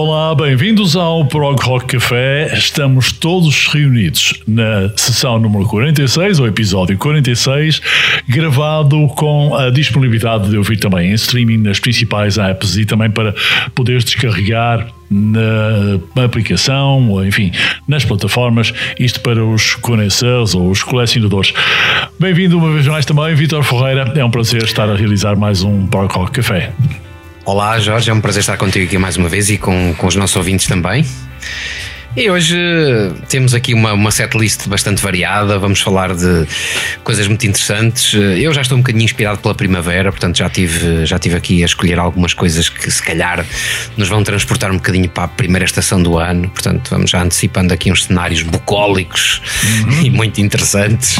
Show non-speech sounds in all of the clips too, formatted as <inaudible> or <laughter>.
Olá, bem-vindos ao Prog Rock Café. Estamos todos reunidos na sessão número 46, ou episódio 46, gravado com a disponibilidade de ouvir também em streaming nas principais apps e também para poderes descarregar na aplicação, ou enfim, nas plataformas, isto para os conhecedores ou os colecionadores. Bem-vindo uma vez mais também, Vitor Ferreira. É um prazer estar a realizar mais um Prog Rock Café. Olá Jorge, é um prazer estar contigo aqui mais uma vez e com, com os nossos ouvintes também. E hoje temos aqui uma, uma setlist bastante variada, vamos falar de coisas muito interessantes. Eu já estou um bocadinho inspirado pela primavera, portanto já tive, já tive aqui a escolher algumas coisas que se calhar nos vão transportar um bocadinho para a primeira estação do ano. Portanto, vamos já antecipando aqui uns cenários bucólicos uhum. <laughs> e muito interessantes.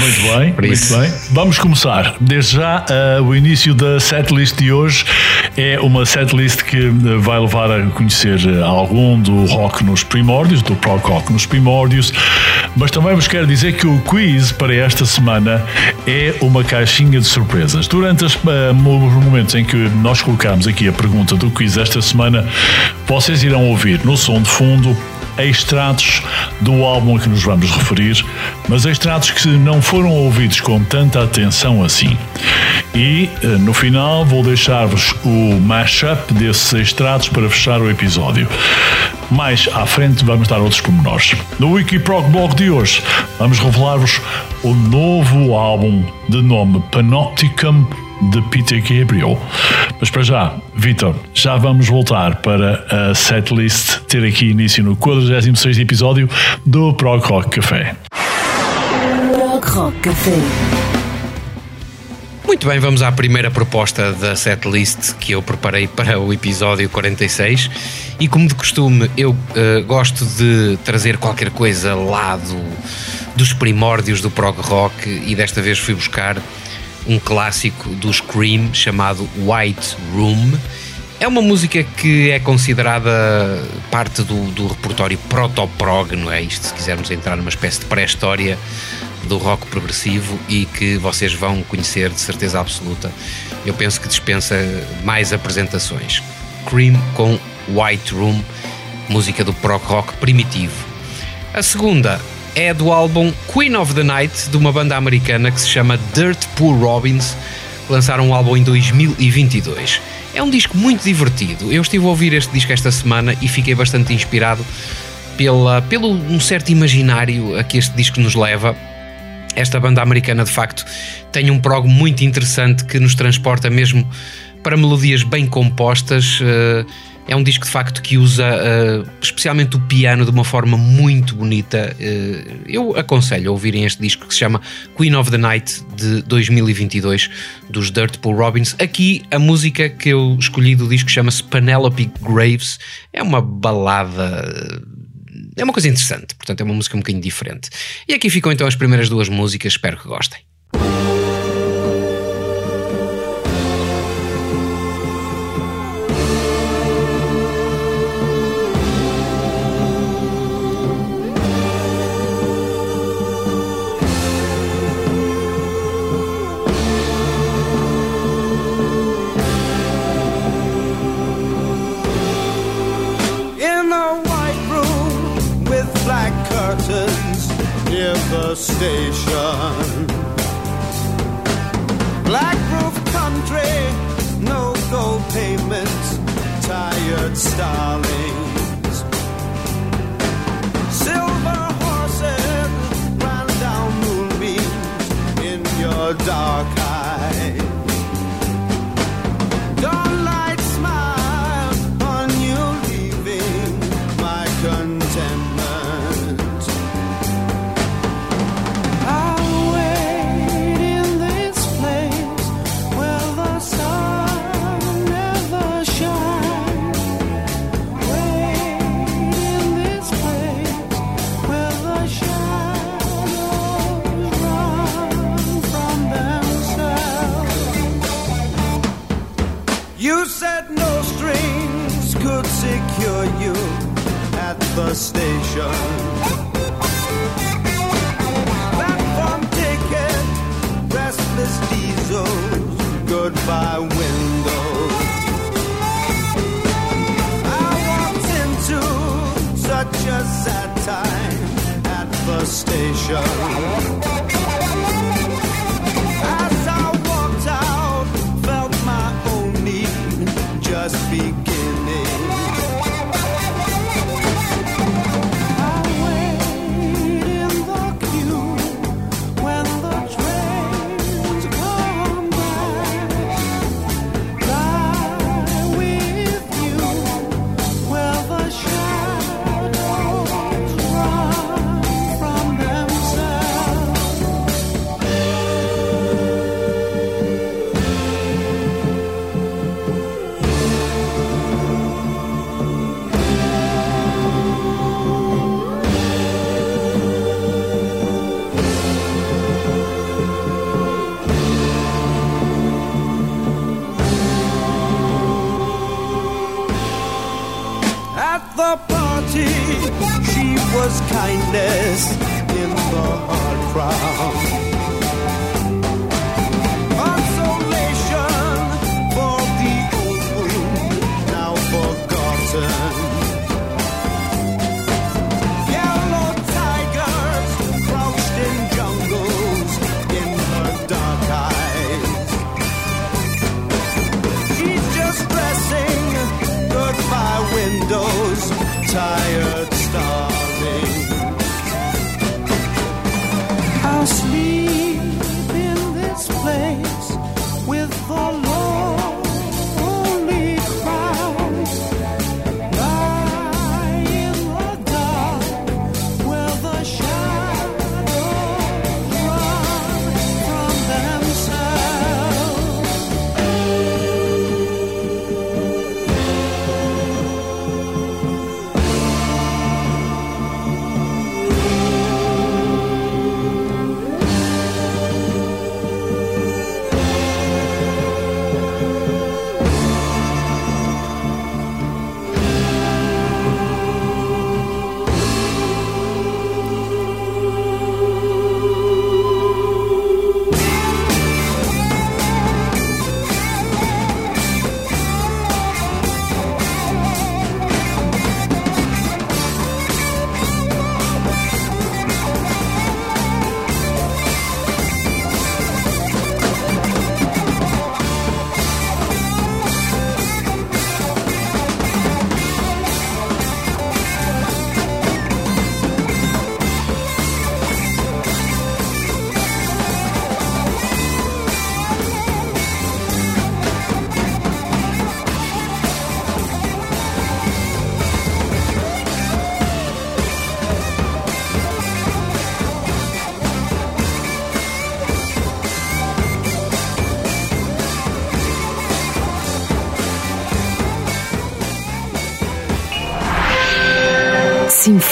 Muito bem, Por muito isso. bem. Vamos começar. Desde já, eh, o início da setlist de hoje é uma setlist que eh, vai levar a conhecer eh, algum do rock nos primórdios, do prog rock nos primórdios, mas também vos quero dizer que o quiz para esta semana é uma caixinha de surpresas. Durante as, eh, os momentos em que nós colocamos aqui a pergunta do quiz esta semana, vocês irão ouvir no som de fundo extratos do álbum a que nos vamos referir, mas extratos que não foram ouvidos com tanta atenção assim. E eh, no final vou deixar-vos o mashup desses extratos para fechar o episódio. Mais à frente vamos dar outros pormenores. No Wikiprog Blog de hoje vamos revelar-vos o novo álbum de nome Panopticum de Peter Gabriel. Mas para já, Vitor, já vamos voltar para a setlist ter aqui início no 46 episódio do Prog Rock Café. Prog Rock Café. Muito bem, vamos à primeira proposta da setlist que eu preparei para o episódio 46. E como de costume, eu eh, gosto de trazer qualquer coisa lá do, dos primórdios do prog rock e desta vez fui buscar um clássico do Scream chamado White Room. É uma música que é considerada parte do, do repertório proto-prog, não é? Isto, se quisermos entrar numa espécie de pré-história do rock progressivo e que vocês vão conhecer de certeza absoluta. Eu penso que dispensa mais apresentações. Cream com White Room, música do prog rock primitivo. A segunda é do álbum Queen of the Night, de uma banda americana que se chama Dirt Poor Robins. Lançaram um álbum em 2022. É um disco muito divertido. Eu estive a ouvir este disco esta semana e fiquei bastante inspirado pela, pelo um certo imaginário a que este disco nos leva. Esta banda americana, de facto, tem um prog muito interessante que nos transporta mesmo para melodias bem compostas. eh, É um disco de facto que usa eh, especialmente o piano de uma forma muito bonita. Eh, Eu aconselho a ouvirem este disco que se chama Queen of the Night de 2022 dos Dirt Pool Robins. Aqui a música que eu escolhi do disco chama-se Penelope Graves. É uma balada é uma coisa interessante, portanto é uma música um bocadinho diferente. E aqui ficam então as primeiras duas músicas, espero que gostem.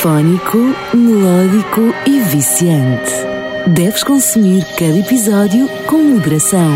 Fónico, melódico e viciante. Deves consumir cada episódio com moderação.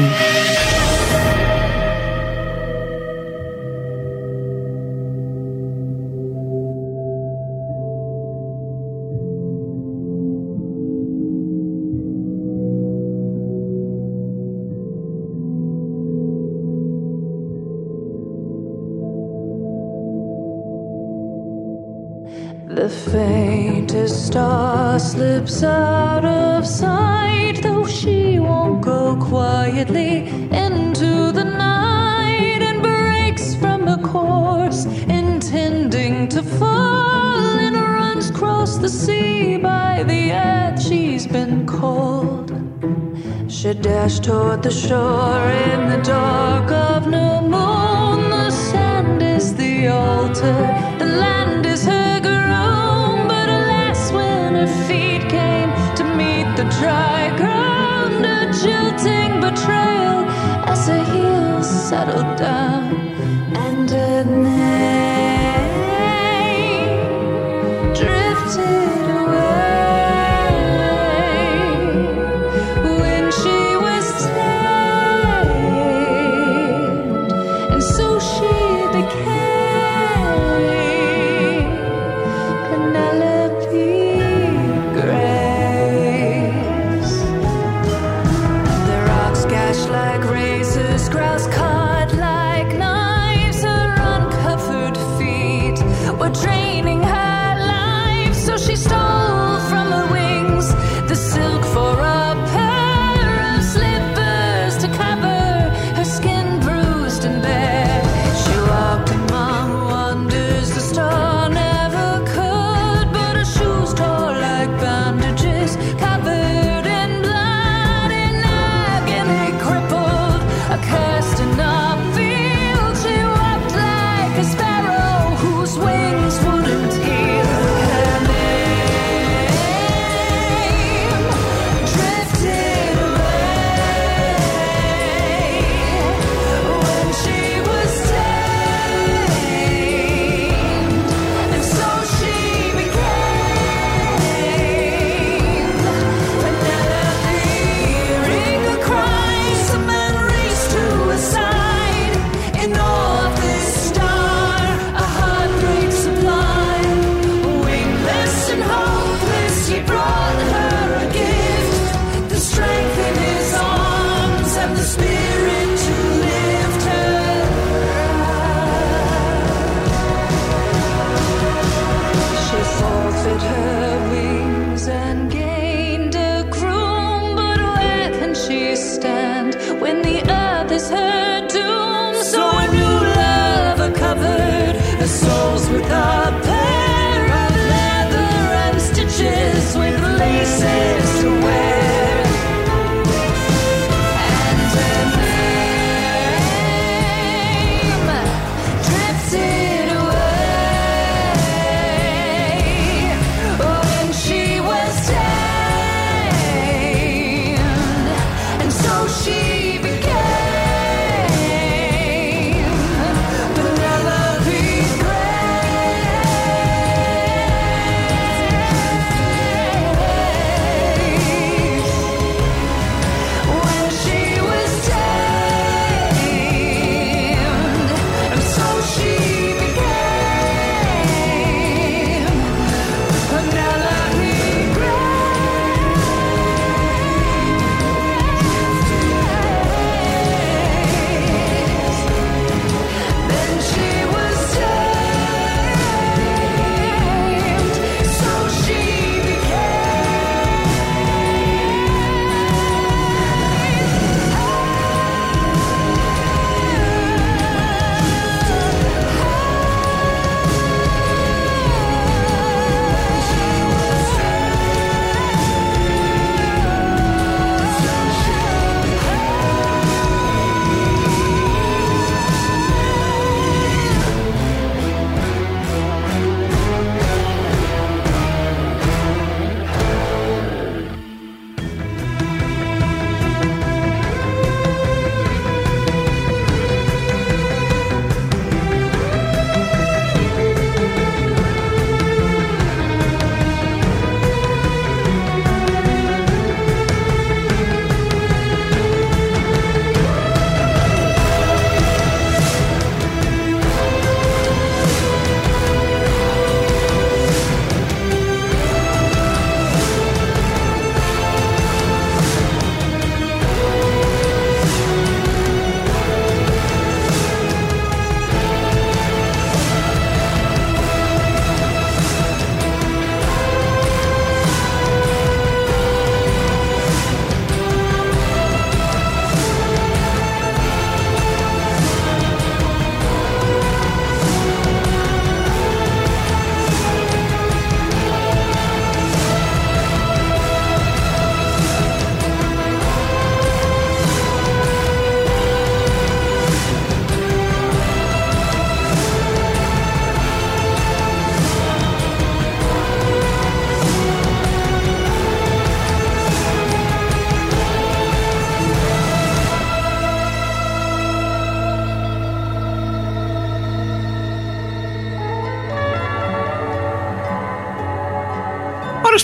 We're.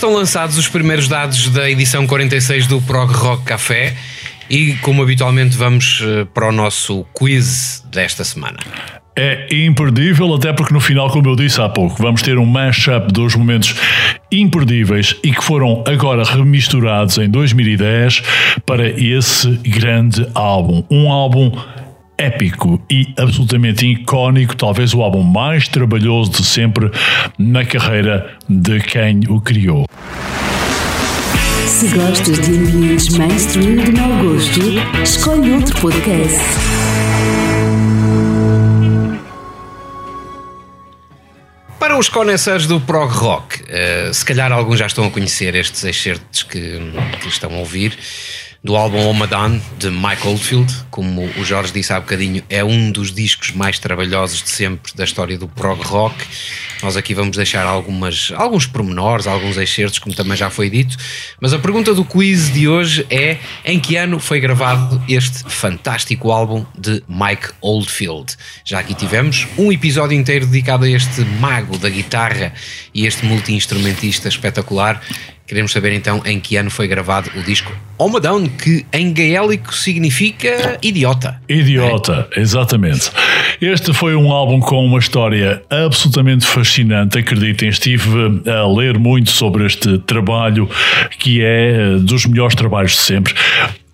Estão lançados os primeiros dados da edição 46 do Prog Rock Café e, como habitualmente, vamos eh, para o nosso quiz desta semana. É imperdível, até porque no final, como eu disse há pouco, vamos ter um mashup dos momentos imperdíveis e que foram agora remisturados em 2010 para esse grande álbum. Um álbum épico e absolutamente icónico, talvez o álbum mais trabalhoso de sempre na carreira de quem o criou. Se gostas de ambientes mainstream de mau gosto, escolhe outro podcast. Para os conhecedores do prog rock, eh, se calhar alguns já estão a conhecer estes excertos que, que estão a ouvir do álbum Omadan de Mike Oldfield, como o Jorge disse há bocadinho, é um dos discos mais trabalhosos de sempre da história do prog rock. Nós aqui vamos deixar algumas, alguns pormenores, alguns excertos, como também já foi dito. Mas a pergunta do quiz de hoje é: em que ano foi gravado este fantástico álbum de Mike Oldfield? Já aqui tivemos um episódio inteiro dedicado a este mago da guitarra e este multi-instrumentista espetacular. Queremos saber então em que ano foi gravado o disco Omadown, que em gaélico significa idiota. Idiota, exatamente. Este foi um álbum com uma história absolutamente fascinante. Acreditem, estive a ler muito sobre este trabalho, que é dos melhores trabalhos de sempre.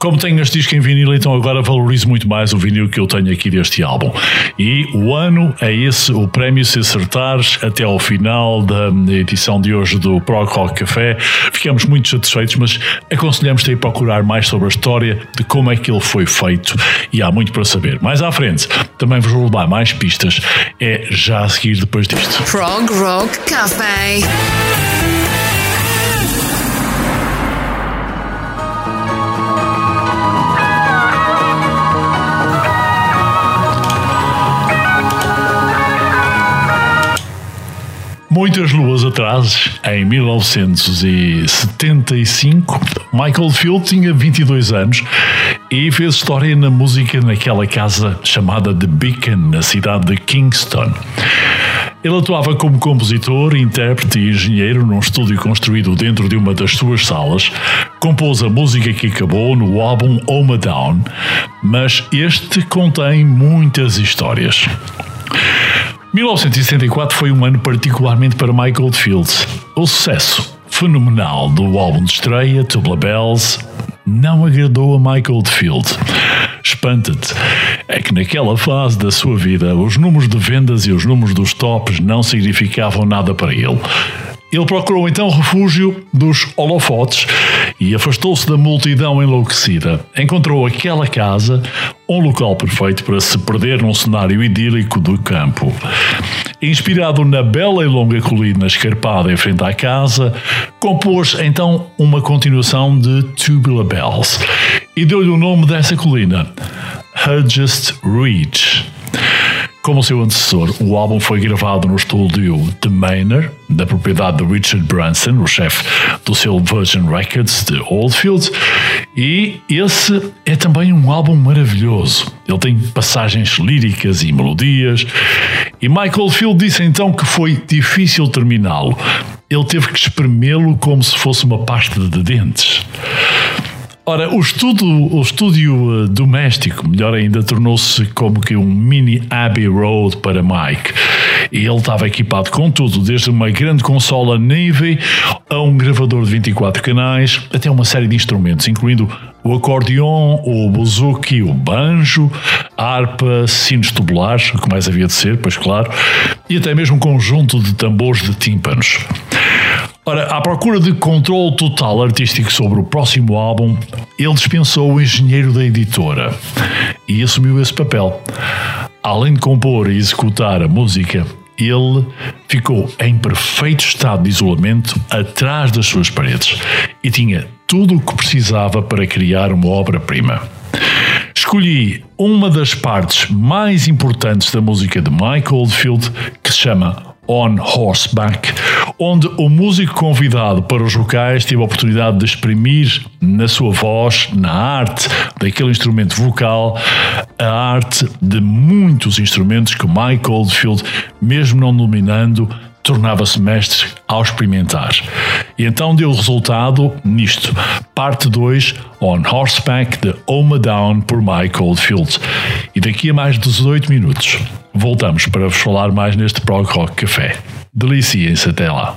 Como tenho este disco em vinil, então agora valorizo muito mais o vinil que eu tenho aqui deste álbum. E o ano é esse, o prémio se acertares até ao final da edição de hoje do Prog Rock Café. Ficamos muito satisfeitos, mas aconselhamos-te a ir procurar mais sobre a história de como é que ele foi feito e há muito para saber. Mais à frente, também vos vou levar mais pistas, é já a seguir depois disto. Prog Rock Café. Muitas luas atrás, em 1975, Michael Field tinha 22 anos e fez história na música naquela casa chamada The Beacon, na cidade de Kingston. Ele atuava como compositor, intérprete e engenheiro num estúdio construído dentro de uma das suas salas. Compôs a música que acabou no álbum Home Down, mas este contém muitas histórias. 1974 foi um ano particularmente para Michael Fields. O sucesso fenomenal do álbum de estreia, Tubular Bells, não agradou a Michael Field. Espanta-te, é que naquela fase da sua vida os números de vendas e os números dos tops não significavam nada para ele. Ele procurou então refúgio dos holofotes e afastou-se da multidão enlouquecida. Encontrou aquela casa, um local perfeito para se perder num cenário idílico do campo. Inspirado na bela e longa colina escarpada em frente à casa, compôs então uma continuação de Tubular Bells e deu-lhe o nome dessa colina, Hudgest Ridge. Como seu antecessor, o álbum foi gravado no estúdio The Manor, da propriedade de Richard Branson, o chefe do seu Virgin Records de Oldfield, e esse é também um álbum maravilhoso. Ele tem passagens líricas e melodias, e Michael Field disse então que foi difícil terminá-lo. Ele teve que espremê-lo como se fosse uma pasta de dentes. Ora, o, estudo, o estúdio uh, doméstico, melhor ainda, tornou-se como que um mini Abbey Road para Mike. E ele estava equipado com tudo, desde uma grande consola Navy a um gravador de 24 canais, até uma série de instrumentos, incluindo o acordeon, o buzuki, o banjo, harpa, sinos tubulares, o que mais havia de ser, pois claro, e até mesmo um conjunto de tambores de tímpanos. Ora, à procura de controle total artístico sobre o próximo álbum, ele dispensou o engenheiro da editora e assumiu esse papel. Além de compor e executar a música, ele ficou em perfeito estado de isolamento atrás das suas paredes e tinha tudo o que precisava para criar uma obra-prima. Escolhi uma das partes mais importantes da música de Mike Oldfield, que se chama On Horseback, onde o músico convidado para os vocais teve a oportunidade de exprimir na sua voz, na arte daquele instrumento vocal, a arte de muitos instrumentos que Mike Oldfield, mesmo não dominando, tornava-se mestre ao experimentar. E então deu resultado nisto. Parte 2, On Horseback, de Oma Down, por Mike Oldfield. E daqui a mais 18 minutos, voltamos para vos falar mais neste Prog Rock Café. Deliciem-se até lá.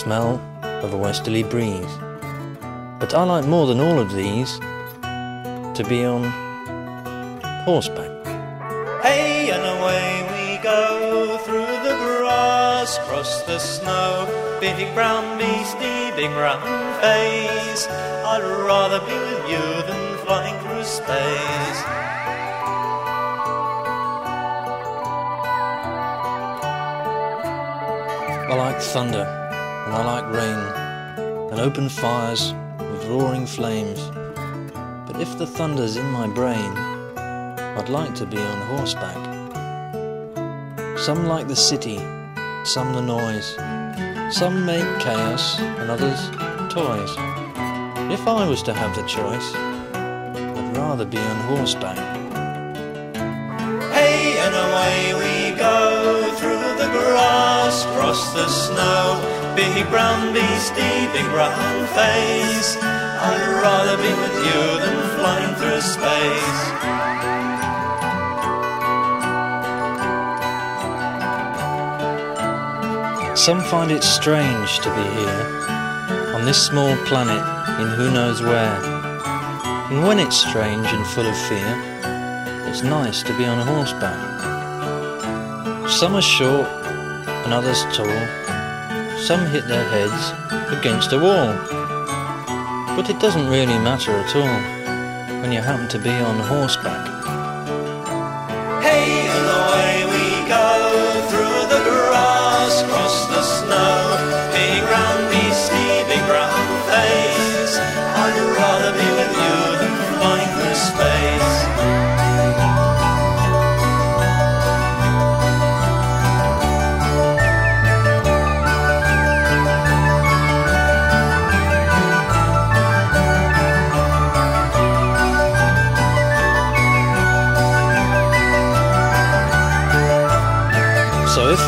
Smell of a westerly breeze. But I like more than all of these to be on horseback. Hey, and away we go through the grass, cross the snow. Big brown beastie, big brown face. I'd rather be with you than flying through space. I like thunder, and I like rain, and open fires with roaring flames. But if the thunder's in my brain, I'd like to be on horseback. Some like the city, some the noise. Some make chaos, and others toys. If I was to have the choice, I'd rather be on horseback. Hey, and away we go through the grass, cross the snow. Big brown beastie, big brown face. I'd rather be with you than flying through space. Some find it strange to be here, on this small planet in who knows where. And when it's strange and full of fear, it's nice to be on horseback. Some are short and others tall, some hit their heads against a wall. But it doesn't really matter at all when you happen to be on horseback.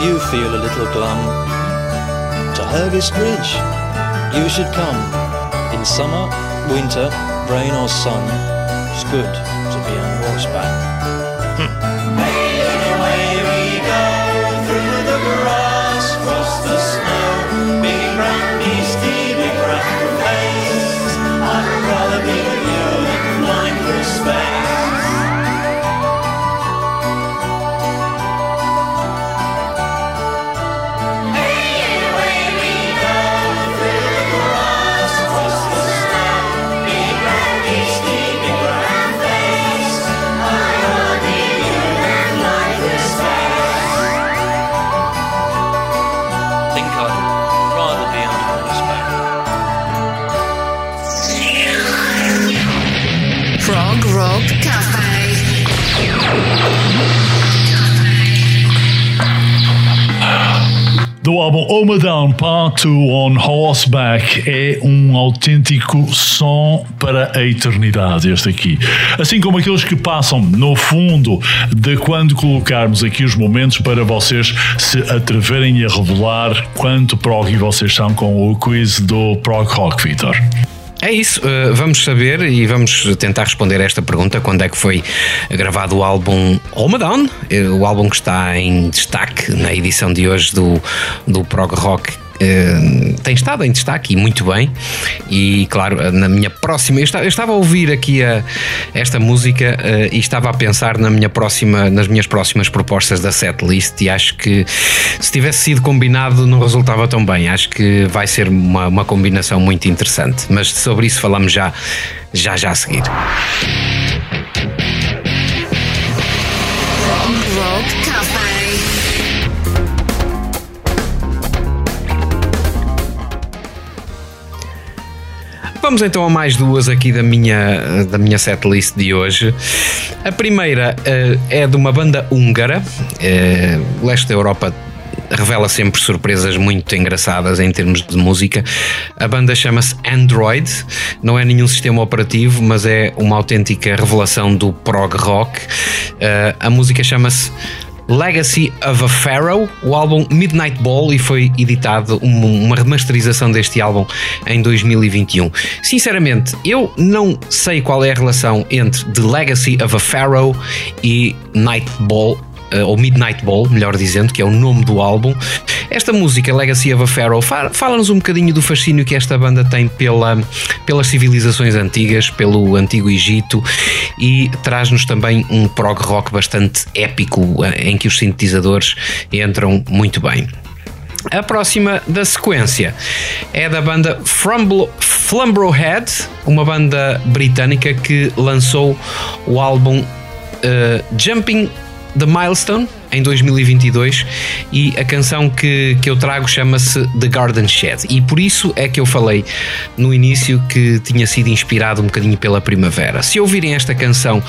You feel a little glum, to Hergest Ridge you should come. In summer, winter, rain or sun, it's good Home Down Part 2 on Horseback é um autêntico som para a eternidade este aqui. Assim como aqueles que passam no fundo de quando colocarmos aqui os momentos para vocês se atreverem a revelar quanto prog vocês são com o quiz do Prog Rock, Vitor. É isso, uh, vamos saber e vamos tentar responder a esta pergunta: quando é que foi gravado o álbum Home Down? Eh, O álbum que está em destaque na edição de hoje do, do Prog Rock. Eh, tem estado em destaque e muito bem. E claro, na minha próxima. Eu estava, eu estava a ouvir aqui a, esta música eh, e estava a pensar na minha próxima, nas minhas próximas propostas da setlist. E acho que se tivesse sido combinado, não resultava tão bem. Acho que vai ser uma, uma combinação muito interessante. Mas sobre isso falamos já, já, já a seguir. Vamos então a mais duas aqui da minha, da minha setlist de hoje. A primeira eh, é de uma banda húngara, o leste da Europa revela sempre surpresas muito engraçadas em termos de música. A banda chama-se Android, não é nenhum sistema operativo, mas é uma autêntica revelação do prog rock. Eh, a música chama-se Legacy of a Pharaoh, o álbum Midnight Ball, e foi editado uma, remasterização deste álbum em 2021. Sinceramente, eu não sei qual é a relação entre The Legacy of a Pharaoh e Night Ball. Eh, ou Midnight Ball, melhor dizendo, que é o nome do álbum. Esta música, Legacy of a Pharaoh, fa- fala-nos um bocadinho do fascínio que esta banda tem pela, pelas civilizações antigas, pelo Antigo Egito e traz-nos também um prog rock bastante épico eh, em que os sintetizadores entram muito bem. A próxima da sequência é da banda Frumblo- Flumbrohead, uma banda britânica que lançou o álbum eh, Jumping the Milestone em 2022 e a canção que, que eu trago chama-se The Garden Shed e por isso é que eu falei no início que tinha sido inspirado um bocadinho pela primavera. Se ouvirem esta canção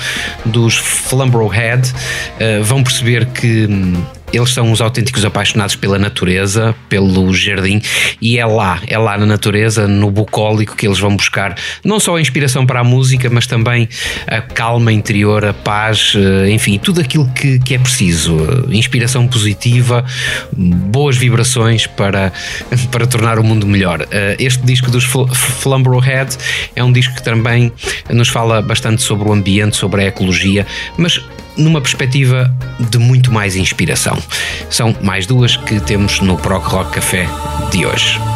dos Flumbrohead eh, vão perceber que hum, eles são uns autênticos apaixonados pela natureza, pelo jardim, e é lá, é lá na natureza, no bucólico, que eles vão buscar não só a inspiração para a música, mas também a calma interior, a paz, eh, enfim, tudo aquilo que, que é preciso. Inspiração positiva, boas vibrações para, <laughs> para tornar o mundo melhor. Eh, Este disco dos Fl- é um disco que também nos fala bastante sobre o ambiente, sobre a ecologia, mas numa perspectiva de muito mais inspiração. São mais duas que temos no Proc Rock Café de hoje.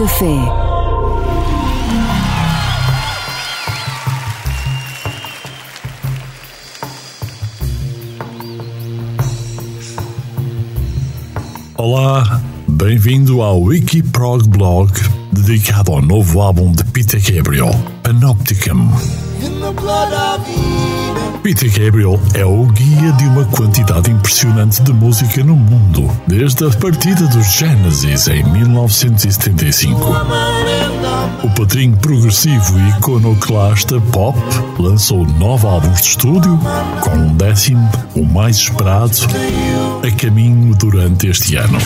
Café. Olá, bem-vindo ao Wikiprog Blog dedicado ao novo álbum de Peter Gabriel, Panopticon. Peter Gabriel é o guia de uma quantidade impressionante de música no mundo, desde a partida dos Genesis em 1975. O padrinho progressivo e iconoclasta pop lançou nove álbuns de estúdio, com um décimo, o mais esperado, a caminho durante este ano.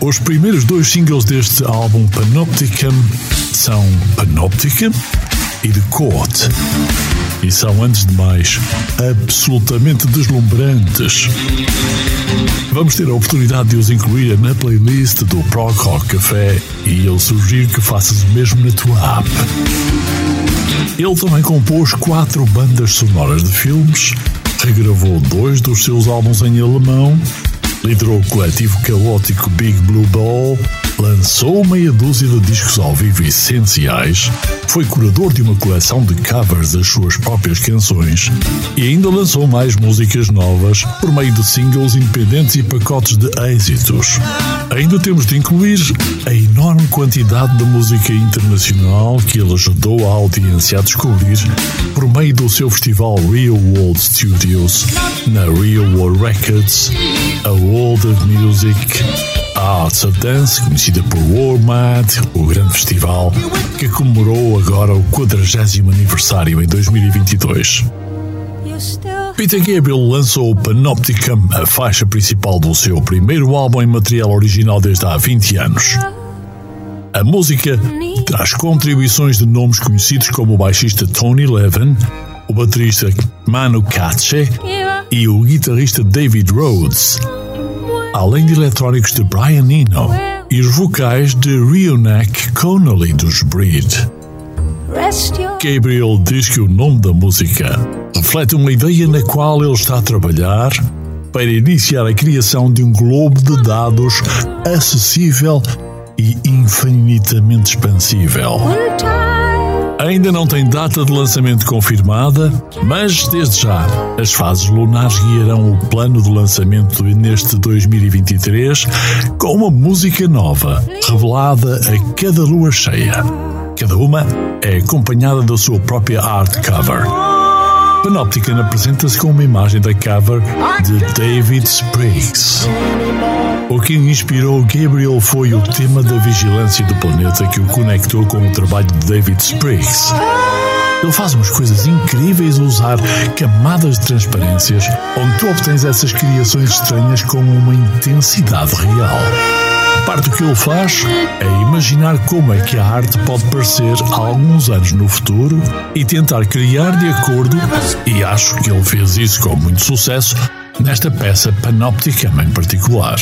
Os primeiros dois singles deste álbum Panopticon são Panopticon e The Court. E são, antes de mais, absolutamente deslumbrantes. Vamos ter a oportunidade de os incluir na playlist do Prog Rock Café e eu sugiro que faças o mesmo na tua app. Ele também compôs quatro bandas sonoras de filmes, regravou dois dos seus álbuns em alemão, liderou o coletivo caótico Big Blue Ball, lançou meia dúzia de discos ao vivo essenciais, foi curador de uma coleção de covers das suas próprias canções e ainda lançou mais músicas novas por meio de singles independentes e pacotes de êxitos. Ainda temos de incluir a enorme quantidade de música internacional que ele ajudou a audiência a descobrir por meio do seu festival Real World Studios na Real World Records, a World of Music, Arts of Dance, conhecida por WarMad, o grande festival que comemorou agora o 40 aniversário em 2022. Peter Gabriel lançou o Panopticon, a faixa principal do seu primeiro álbum em material original desde há 20 anos. A música traz contribuições de nomes conhecidos como o baixista Tony Levin, o baterista Manu Katché e o guitarrista David Rhodes, além de eletrónicos de Brian Eno e os vocais de Rionek Connolly dos Breed. Gabriel diz que o nome da música reflete uma ideia na qual ele está a trabalhar para iniciar a criação de um globo de dados acessível e infinitamente expansível. Ainda não tem data de lançamento confirmada, mas desde já as fases lunares guiarão o plano de lançamento neste 2023 com uma música nova, revelada a cada lua cheia. Cada uma é acompanhada da sua própria art cover. Panopticon apresenta-se com uma imagem da cover de David Spriggs. O que inspirou Gabriel foi o tema da vigilância do planeta que o conectou com o trabalho de David Spriggs. Ele faz umas coisas incríveis a usar camadas de transparências, onde tu obtens essas criações estranhas com uma intensidade real. Parte do que ele faz é imaginar como é que a arte pode parecer há alguns anos no futuro e tentar criar de acordo, e acho que ele fez isso com muito sucesso, nesta peça Panopticum em particular.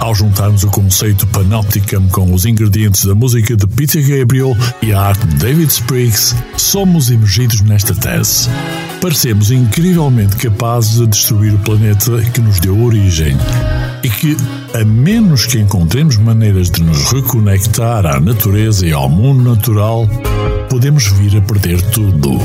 Ao juntarmos o conceito Panopticum com os ingredientes da música de Peter Gabriel e a arte de David Spriggs, somos emergidos nesta tese. Parecemos incrivelmente capazes de destruir o planeta que nos deu origem e que, a menos que encontremos maneiras de nos reconectar à natureza e ao mundo natural, podemos vir a perder tudo.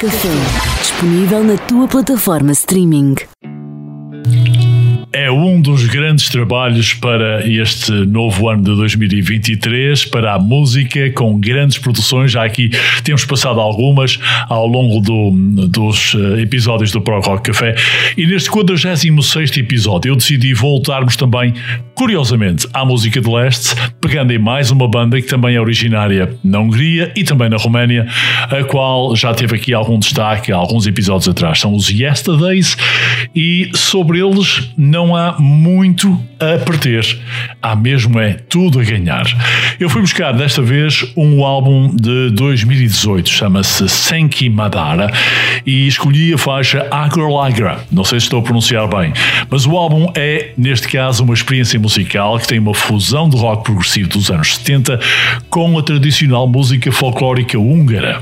Café, disponível na tua plataforma streaming. é um dos grandes trabalhos para este novo ano de 2023, para a música, com grandes produções. Já aqui temos passado algumas ao longo do- dos eh, episódios do Pro Rock Café. E neste 46 episódio eu decidi voltarmos também, curiosamente, à música de leste, pegando em mais uma banda que também é originária na Hungria e também na Roménia, a qual já teve aqui algum destaque há alguns episódios atrás. São os Yesterdays e sobre eles não há muito a perder. Há mesmo é tudo a ganhar. Eu fui buscar desta vez um álbum de 2018, chama-se Senki Madara e escolhi a faixa Agra Lagra. Não sei se estou a pronunciar bem, mas o álbum é, neste caso, uma experiência musical que tem uma fusão de rock progressivo dos anos 70 com a tradicional música folclórica húngara.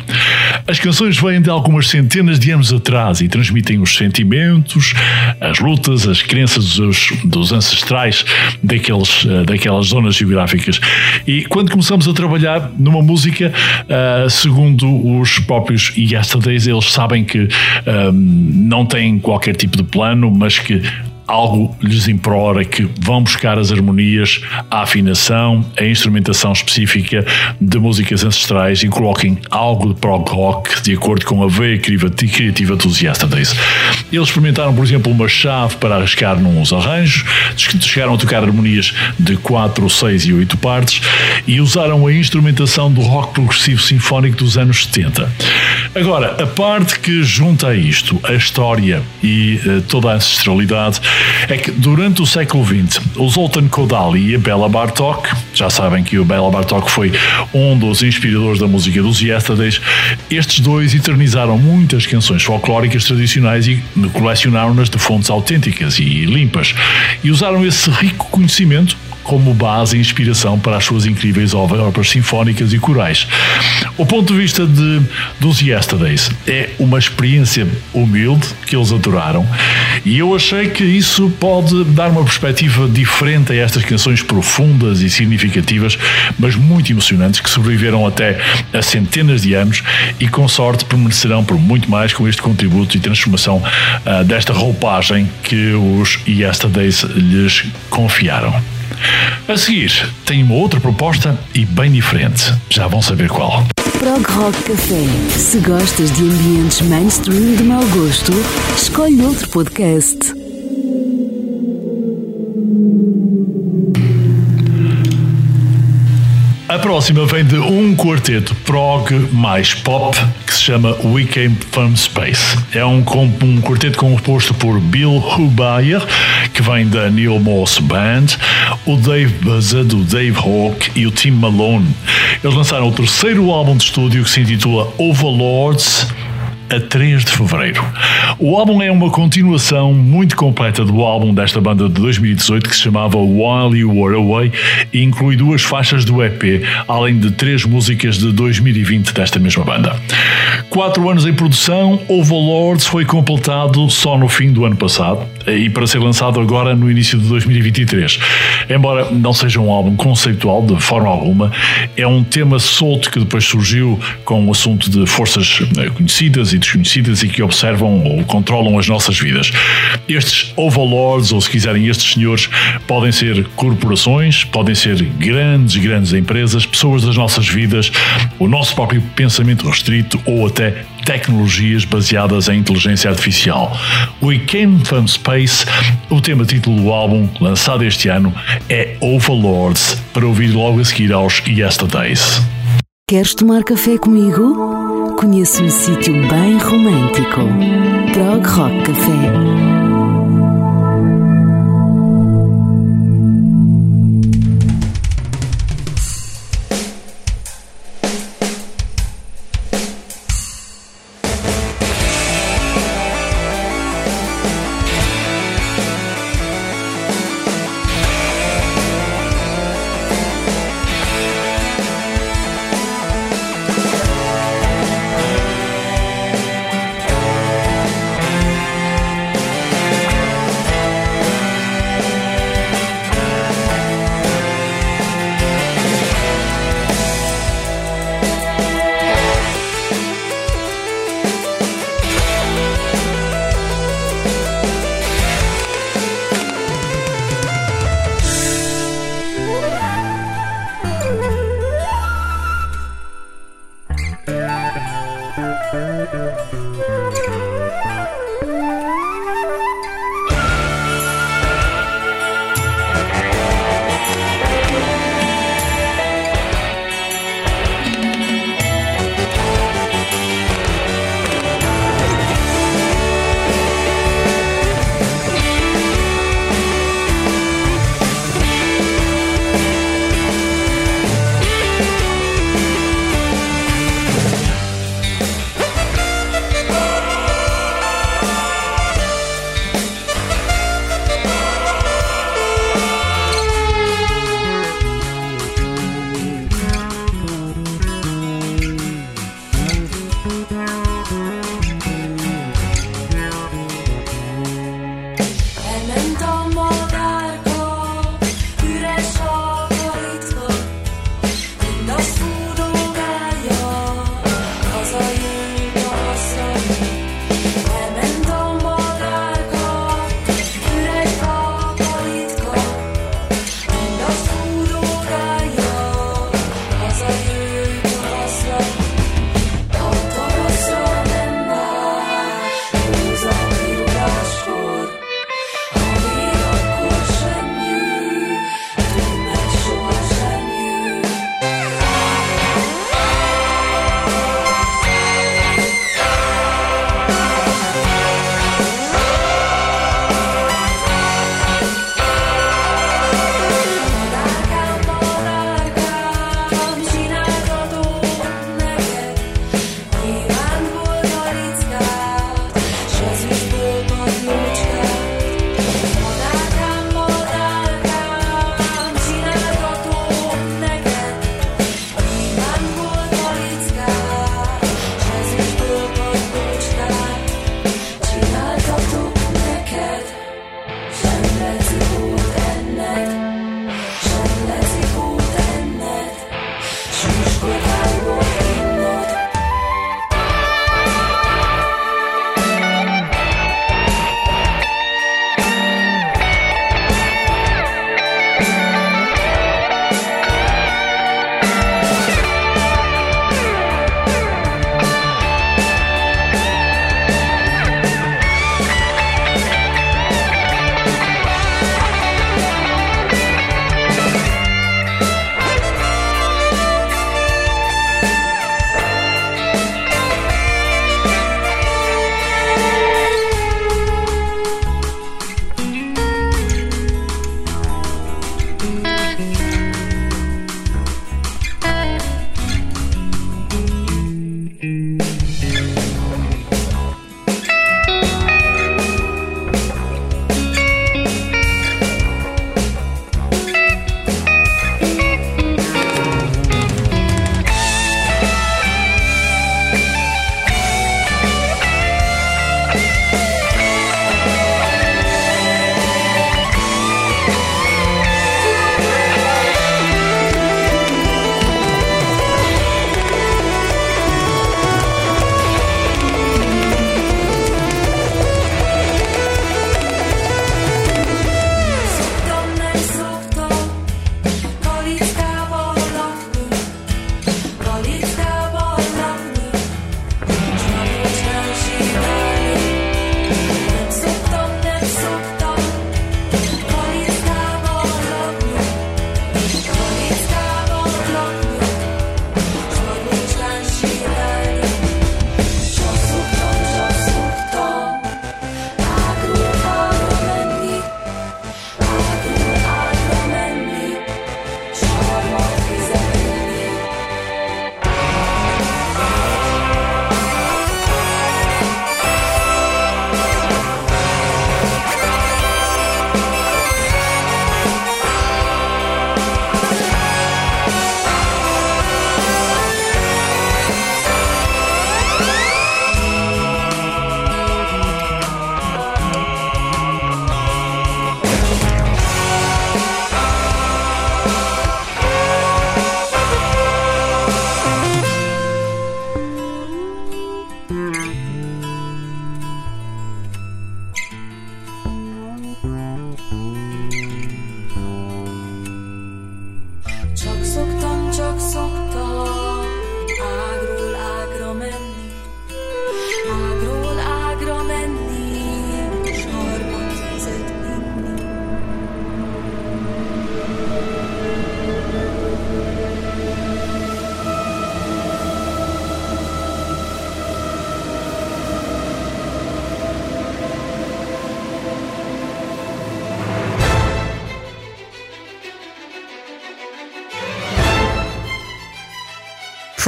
As canções vêm de algumas centenas de anos atrás e transmitem os sentimentos, as lutas, as crenças dos, dos ancestrais daqueles, eh, daquelas zonas geográficas. E quando começamos a trabalhar numa música, ah, segundo os próprios Yesterdays, eles sabem que ah, não têm qualquer tipo de plano, mas que algo lhes implora que vão buscar as harmonias, a afinação, a instrumentação específica de músicas ancestrais e coloquem algo de prog rock de acordo com a veia criativa dos Yesterdays. Eles experimentaram, por exemplo, uma chave para arriscar nos arranjos, chegaram a tocar harmonias de 4, 6 e 8 partes e usaram a instrumentação do rock progressivo sinfónico dos anos 70. Agora, a parte que junta a isto, a história e eh, toda a ancestralidade, é que durante o século XX, o Zoltan Kodaly e a Bela Bartok, já sabem que o Bela Bartok foi um dos inspiradores da música dos Yesterdays, estes dois eternizaram muitas canções folclóricas tradicionais e colecionaram-nas de fontes autênticas e limpas, e usaram esse rico conhecimento como base e inspiração para as suas incríveis obras sinfónicas e corais. O ponto de vista de, dos Yesterdays é uma experiência humilde que eles adoraram e eu achei que isso pode dar uma perspectiva diferente a estas canções profundas e significativas, mas muito emocionantes que sobreviveram até a centenas de anos e com sorte permanecerão por muito mais com este contributo e transformação ah, desta roupagem que os Yesterdays lhes confiaram. A seguir, tem uma outra proposta e bem diferente. Já vão saber qual. Prog Rock Café. Se gostas de ambientes mainstream de mau gosto, escolhe outro podcast. A próxima vem de um quarteto prog mais pop que se chama We Came From Space. É um, um quarteto composto por Bill Hubayer, que vem da Neil Moss Band, o Dave Buzza do Dave Hawk e o Tim Malone. Eles lançaram o terceiro álbum de estúdio que se intitula Overlords a 3 de fevereiro. O álbum é uma continuação muito completa do álbum desta banda de 2018 que se chamava While You Were Away e inclui duas faixas do EP, além de três músicas de 2020 desta mesma banda. Quatro anos em produção, Overlords foi completado só no fim do ano passado e para ser lançado agora no início de 2023. Embora não seja um álbum conceitual de forma alguma, é um tema solto que depois surgiu com o assunto de forças eh, conhecidas e desconhecidas e que observam ou controlam as nossas vidas. Estes overlords, ou se quiserem, estes senhores, podem ser corporações, podem ser grandes, grandes empresas, pessoas das nossas vidas, o nosso próprio pensamento restrito ou até tecnologias baseadas em inteligência artificial. We Came From Space, o tema título do álbum, lançado este ano, é Overlords, para ouvir logo a seguir aos Yesterdays. Queres tomar café comigo? Conheço um sítio bem romântico. Prog Rock Café.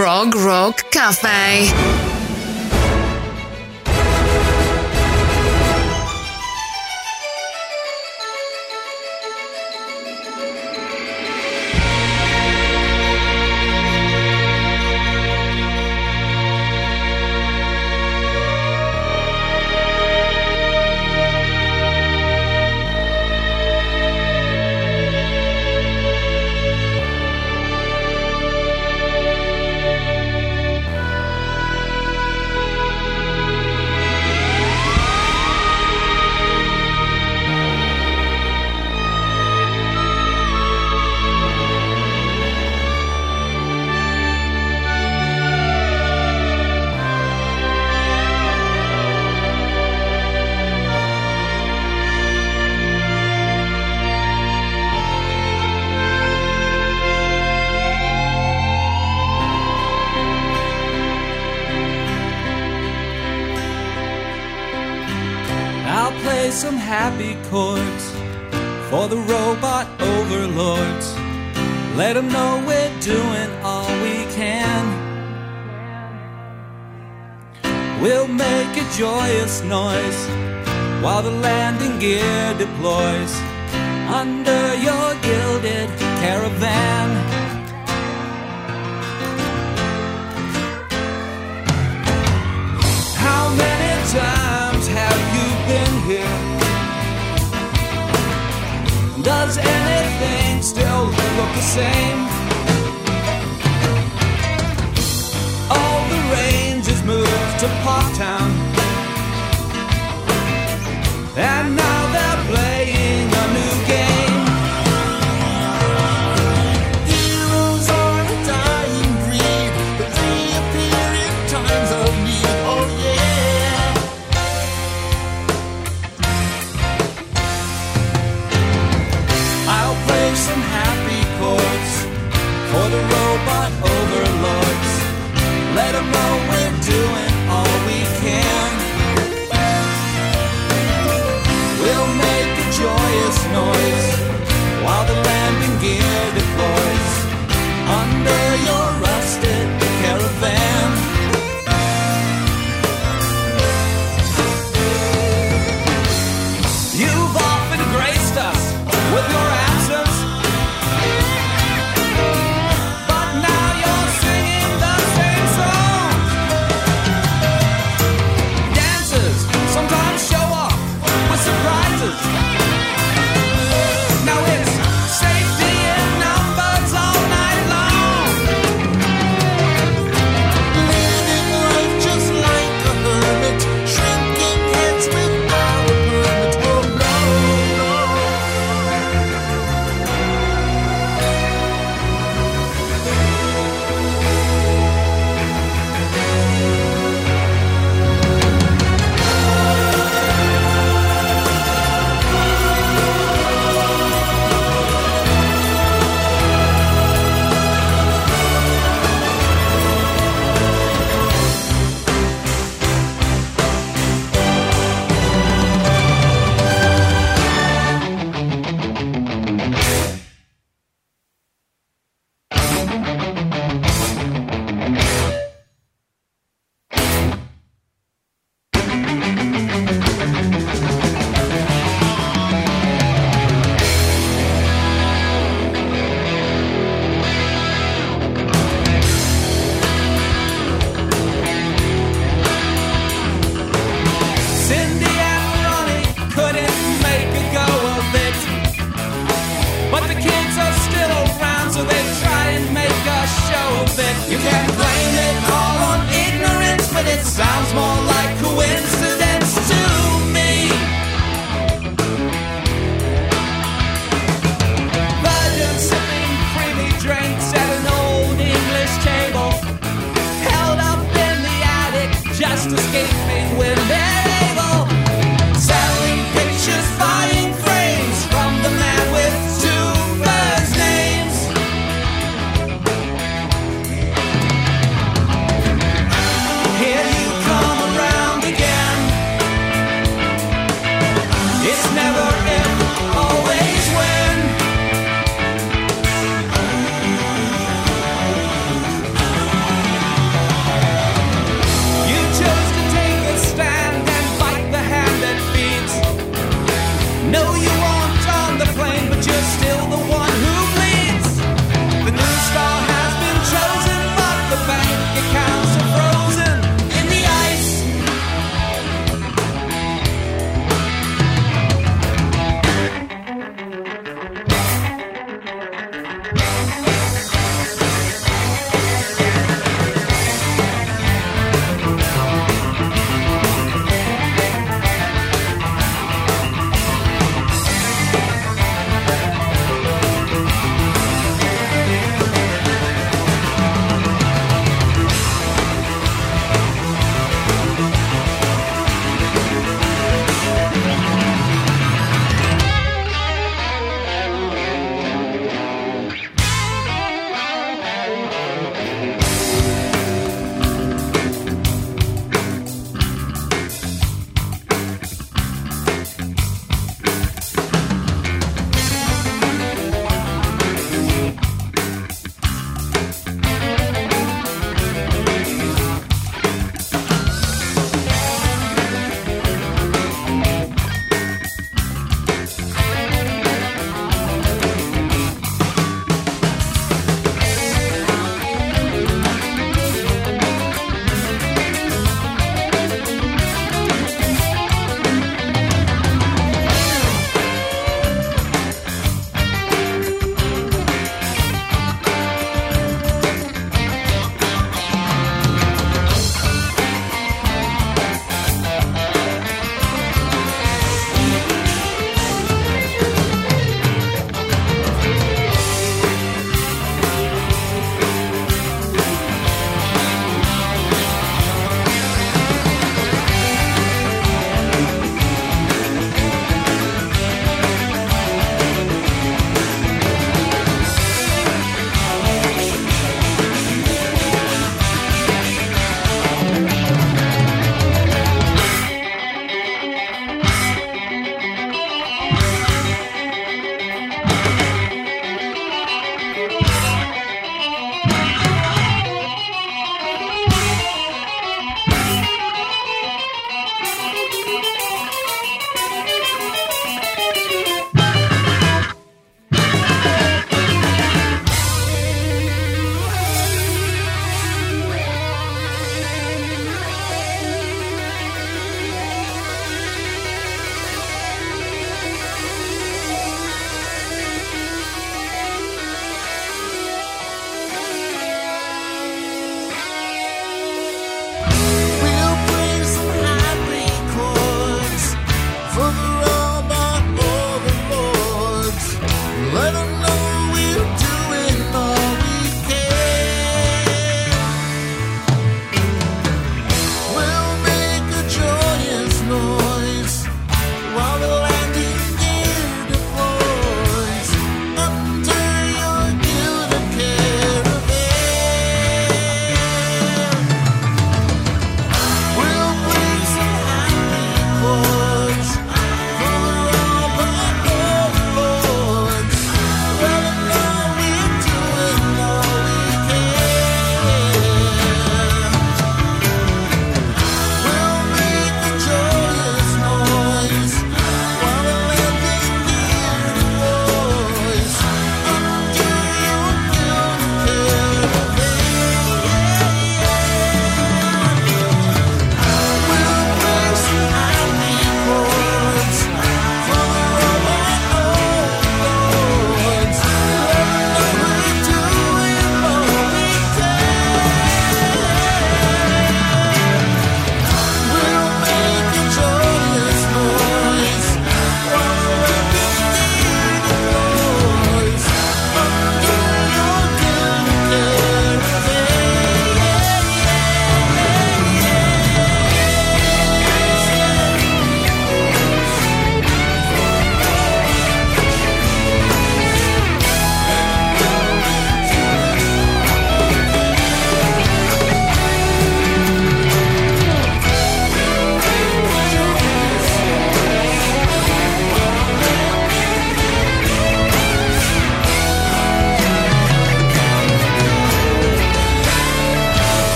Prog Rock Cafe.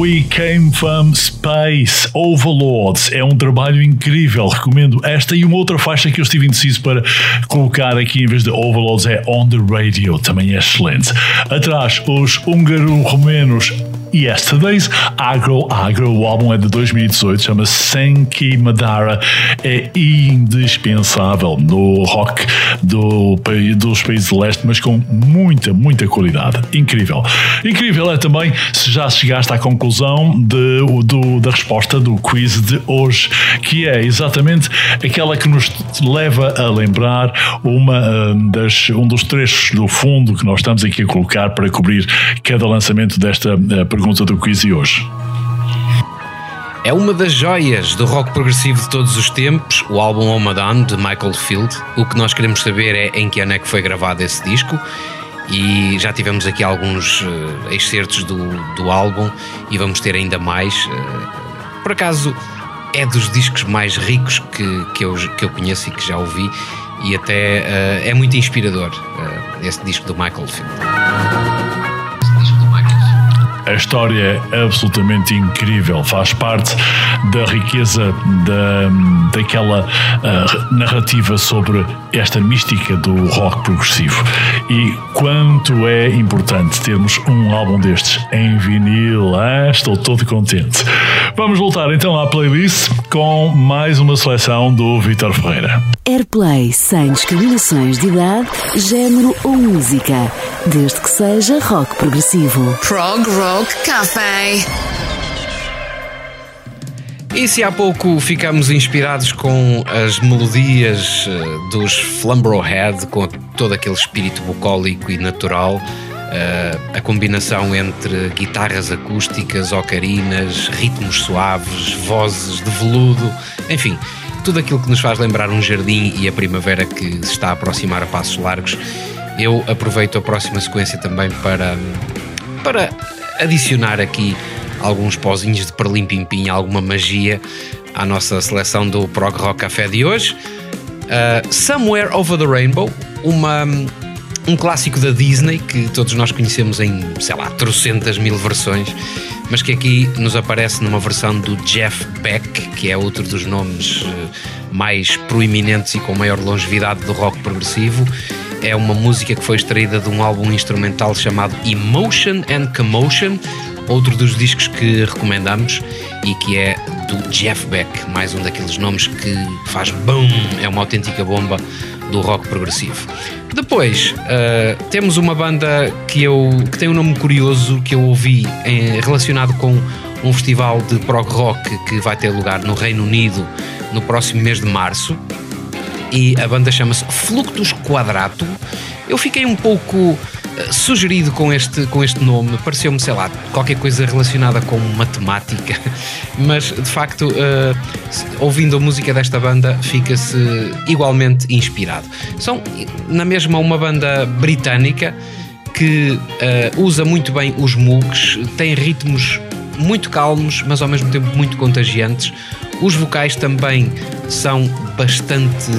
We Came From Space Overlords. É um trabalho incrível, recomendo esta e uma outra faixa que eu estive indeciso para colocar aqui em vez de Overlords é On the Radio, também é excelente. Atrás, os húngaro-romenos Yesterdays, Agro Agro, o álbum é de 2018, chama-se Senki Madara, é indispensável no rock do, dos países de leste, mas com muita, muita qualidade. Incrível. Incrível é também se já chegaste à conclusão de, do- da resposta do quiz de hoje, que é exatamente aquela que nos leva a lembrar uma, ah, das, um dos trechos do fundo que nós estamos aqui a colocar para cobrir cada lançamento desta ah, pergunta do quiz de hoje. É uma das joias do rock progressivo de todos os tempos, o álbum Omadan de Michael Field. O que nós queremos saber é em que ano é que foi gravado esse disco. E já tivemos aqui alguns eh, excertos do, do álbum e vamos ter ainda mais. Eh, por acaso, é dos discos mais ricos que, que, eu, que eu conheço e que já ouvi, e até eh, é muito inspirador esse disco do Michael Field. A história é absolutamente incrível, faz parte da riqueza da, daquela ah, narrativa sobre esta mística do rock progressivo. E quanto é importante termos um álbum destes em vinil, ah, estou todo contente. Vamos voltar então à playlist com mais uma seleção do Vitor Ferreira. Airplay sem discriminações de idade, género ou música, desde que seja rock progressivo. Prog Rock Café. E se há pouco ficámos inspirados com as melodias eh, dos Flamborough com todo aquele espírito bucólico e natural, eh, a combinação entre guitarras acústicas, ocarinas, ritmos suaves, vozes de veludo, enfim, tudo aquilo que nos faz lembrar um jardim e a primavera que se está a aproximar a passos largos, eu aproveito a próxima sequência também para, para adicionar aqui alguns pozinhos de perlim-pim-pim, alguma magia à nossa seleção do Prog Rock Café de hoje. Uh, Somewhere Over the Rainbow, uma, um clássico da Disney que todos nós conhecemos em, sei lá, trocentas mil versões, mas que aqui nos aparece numa versão do Jeff Beck, que é outro dos nomes eh, mais proeminentes e com maior longevidade do rock progressivo. É uma música que foi extraída de um álbum instrumental chamado Emotion and Commotion, outro dos discos que recomendamos e que é do Jeff Beck, mais um daqueles nomes que faz boom, é uma autêntica bomba do rock progressivo. Depois uh, temos uma banda que, eu, que tem um nome curioso que eu ouvi em, relacionado com um festival de prog rock que vai ter lugar no Reino Unido no próximo mês de março e a banda chama-se Fluctus Quadratum. Eu fiquei um pouco eh, sugerido com este, com este nome, pareceu-me, sei lá, qualquer coisa relacionada com matemática, <laughs> mas de facto, se- ouvindo a música desta banda, fica-se igualmente inspirado. São, na mesma, uma banda britânica que eh, usa muito bem os moogs, tem ritmos muito calmos, mas ao mesmo tempo muito contagiantes. Os vocais também são bastante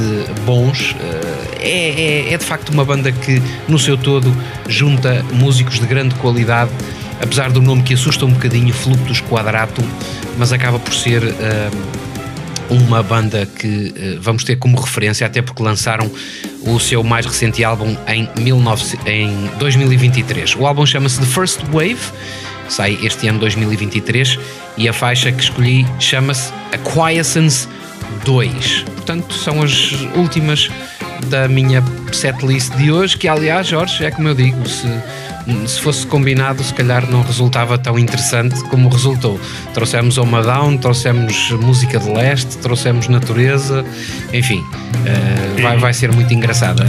bons. Eh, É, é- é de facto uma banda que, no seu todo, junta músicos de grande qualidade, apesar do nome que assusta um bocadinho, Fluctus Quadratum, mas acaba por ser. eh, uma banda que eh, vamos ter como referência, até porque lançaram o seu mais recente álbum em, 19 em 2023. O álbum chama-se The First Wave, sai este ano 2023, e a faixa que escolhi chama-se Acquiescence 2. Portanto, são as últimas da minha setlist de hoje, que aliás, Jorge, é como eu digo, se, se fosse combinado, se calhar não resultava tão interessante como resultou. Trouxemos Oma Down, trouxemos música de leste, trouxemos natureza, enfim, eh, vai, vai ser muito engraçada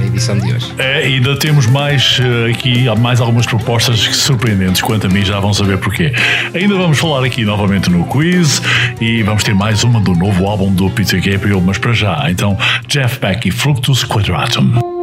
a edição de hoje. É, ainda temos mais eh, aqui, há mais algumas propostas surpreendentes, quanto a mim já vão saber porquê. Ainda vamos falar aqui novamente no quiz e vamos ter mais uma do novo álbum do Peter Gabriel, mas para já, então, Jeff Beck e Fructus Quadratum.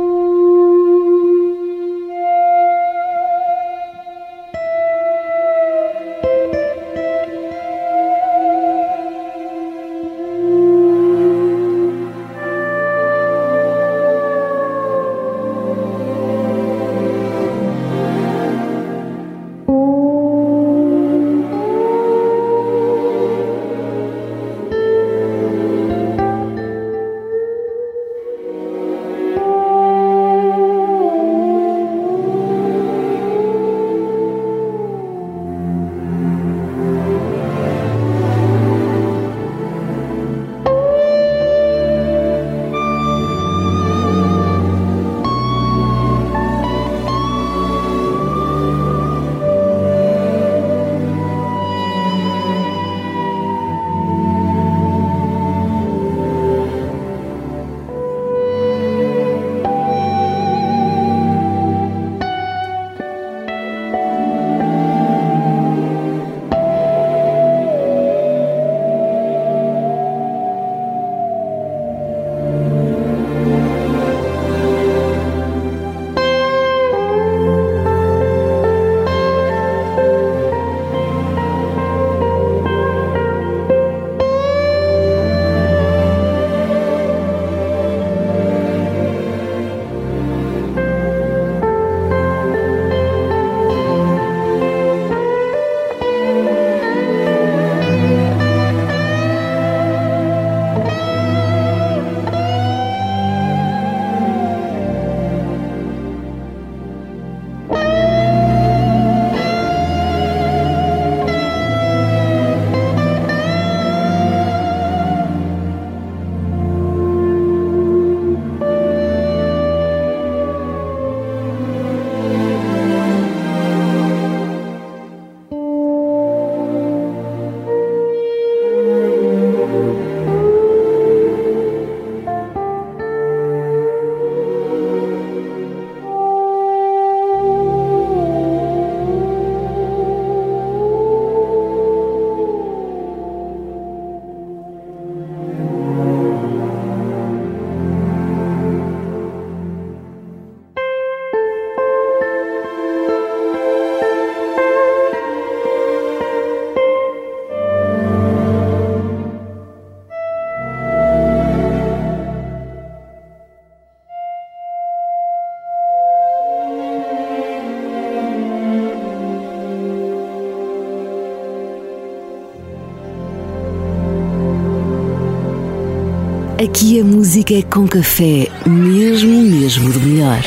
Aqui a música é com café, mesmo, mesmo do melhor.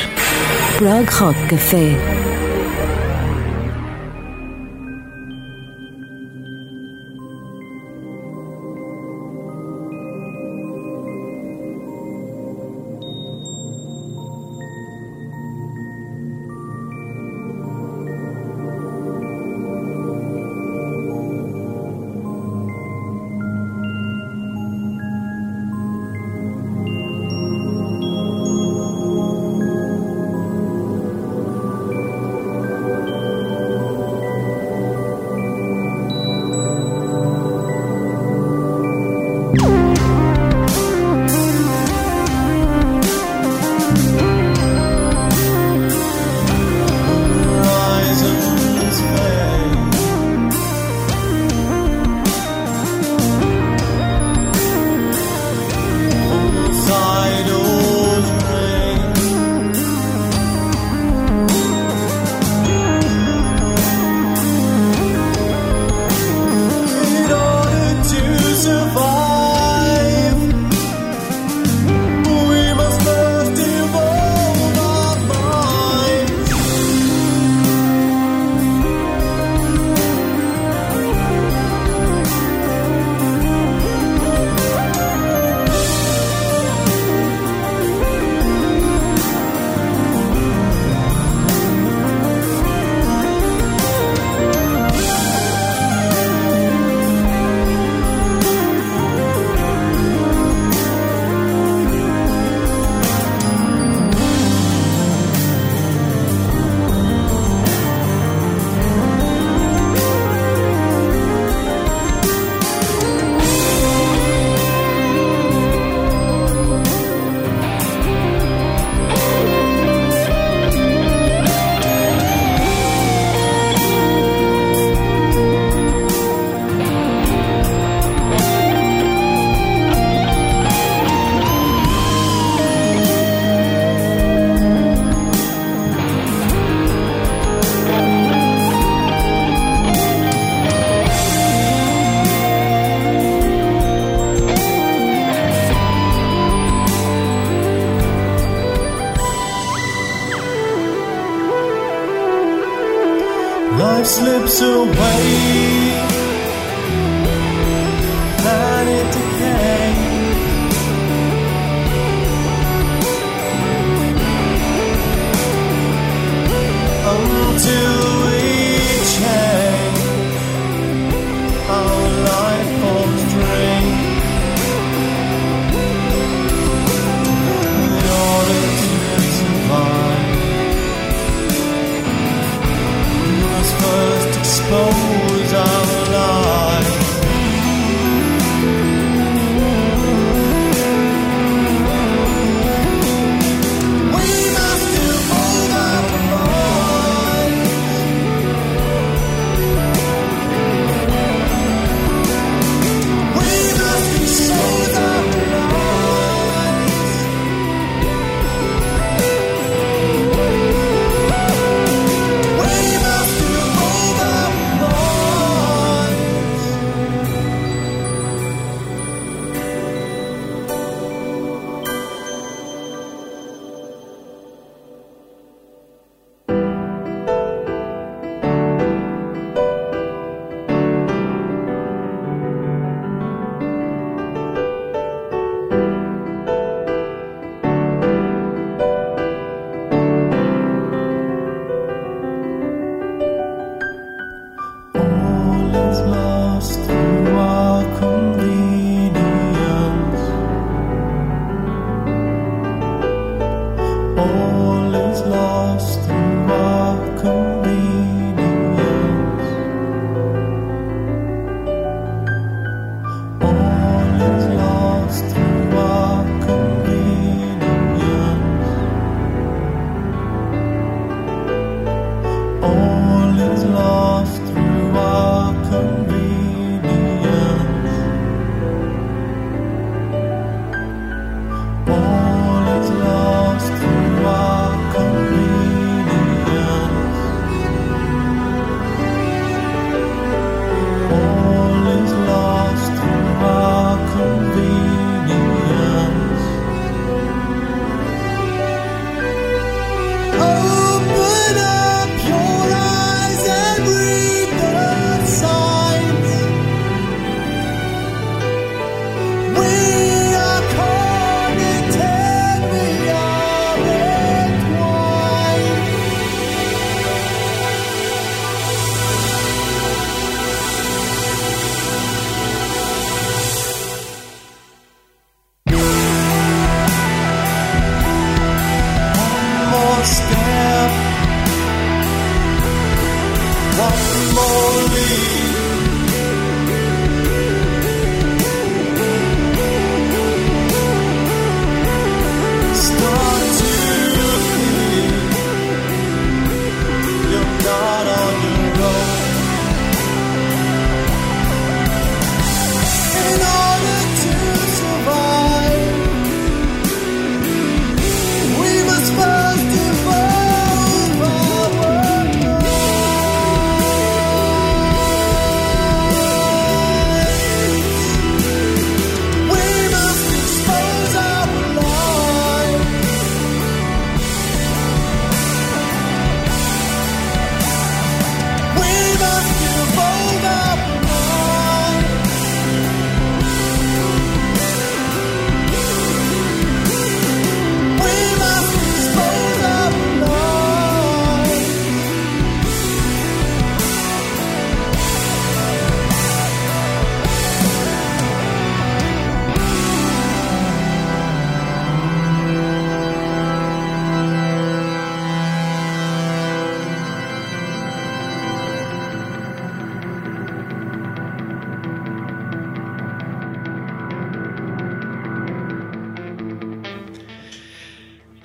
Prog Rock Café.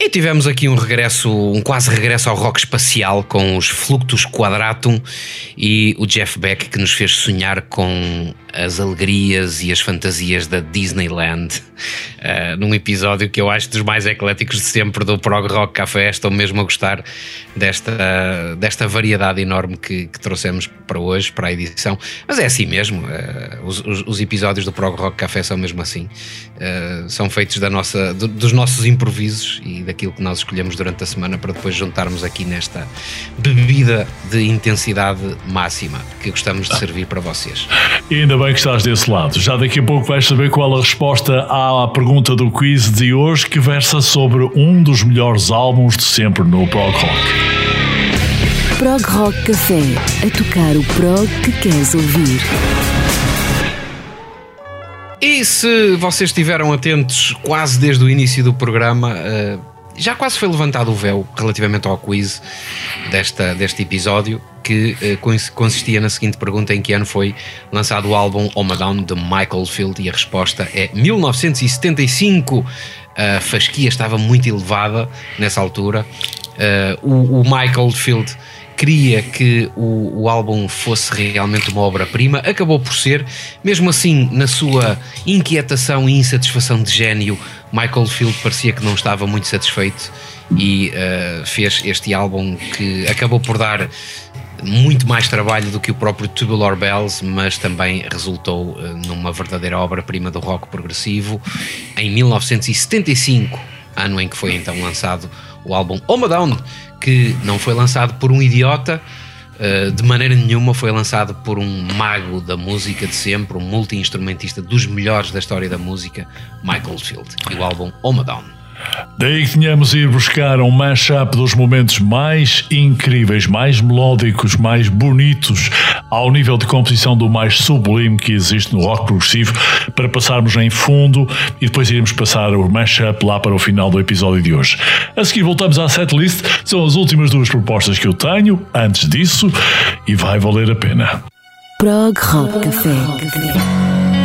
E tivemos aqui um regresso, um quase regresso ao rock espacial com os Fluctus Quadratum e o Jeff Beck que nos fez sonhar com as alegrias e as fantasias da Disneyland uh, num episódio que eu acho dos mais ecléticos de sempre do Prog Rock Café. Estou mesmo a gostar desta, desta variedade enorme que, que trouxemos para hoje, para a edição. Mas é assim mesmo, uh, os, os- os episódios do Prog Rock Café são mesmo assim. Uh, são feitos da nossa, do- dos nossos improvisos e daquilo que nós escolhemos durante a semana para depois juntarmos aqui nesta bebida de intensidade máxima que gostamos de servir para vocês. E ainda bem que estás desse lado. Já daqui a pouco vais saber qual a resposta à pergunta do quiz de hoje, que versa sobre um dos melhores álbuns de sempre no prog rock. Prog Rock Café. A tocar o prog que queres ouvir. E se vocês estiveram atentos quase desde o início do programa, eh, já quase foi levantado o véu relativamente ao quiz desta, deste episódio, que eh, cons- consistia na seguinte pergunta: em que ano foi lançado o álbum Home Down de Michael Field? E a resposta é 1975. A fasquia estava muito elevada nessa altura. Eh, o, o Michael Field queria que o, o álbum fosse realmente uma obra-prima, acabou por ser, mesmo assim, na sua inquietação e insatisfação de gênio, Michael Field parecia que não estava muito satisfeito e eh, fez este álbum que acabou por dar muito mais trabalho do que o próprio Tubular Bells, mas também resultou eh, numa verdadeira obra-prima do rock progressivo em 1975, ano em que foi então lançado o álbum Home Down, que não foi lançado por um idiota, eh, de maneira nenhuma foi lançado por um mago da música de sempre, um multi-instrumentista dos melhores da história da música, Michael Field, e o álbum Home Down. Daí que tínhamos ir buscar um mashup dos momentos mais incríveis, mais melódicos, mais bonitos, ao nível de composição do mais sublime que existe no rock progressivo, para passarmos em fundo e depois iremos passar o mashup lá para o final do episódio de hoje. A seguir voltamos à setlist, são as últimas duas propostas que eu tenho, antes disso, e vai valer a pena. Prog Rock Café.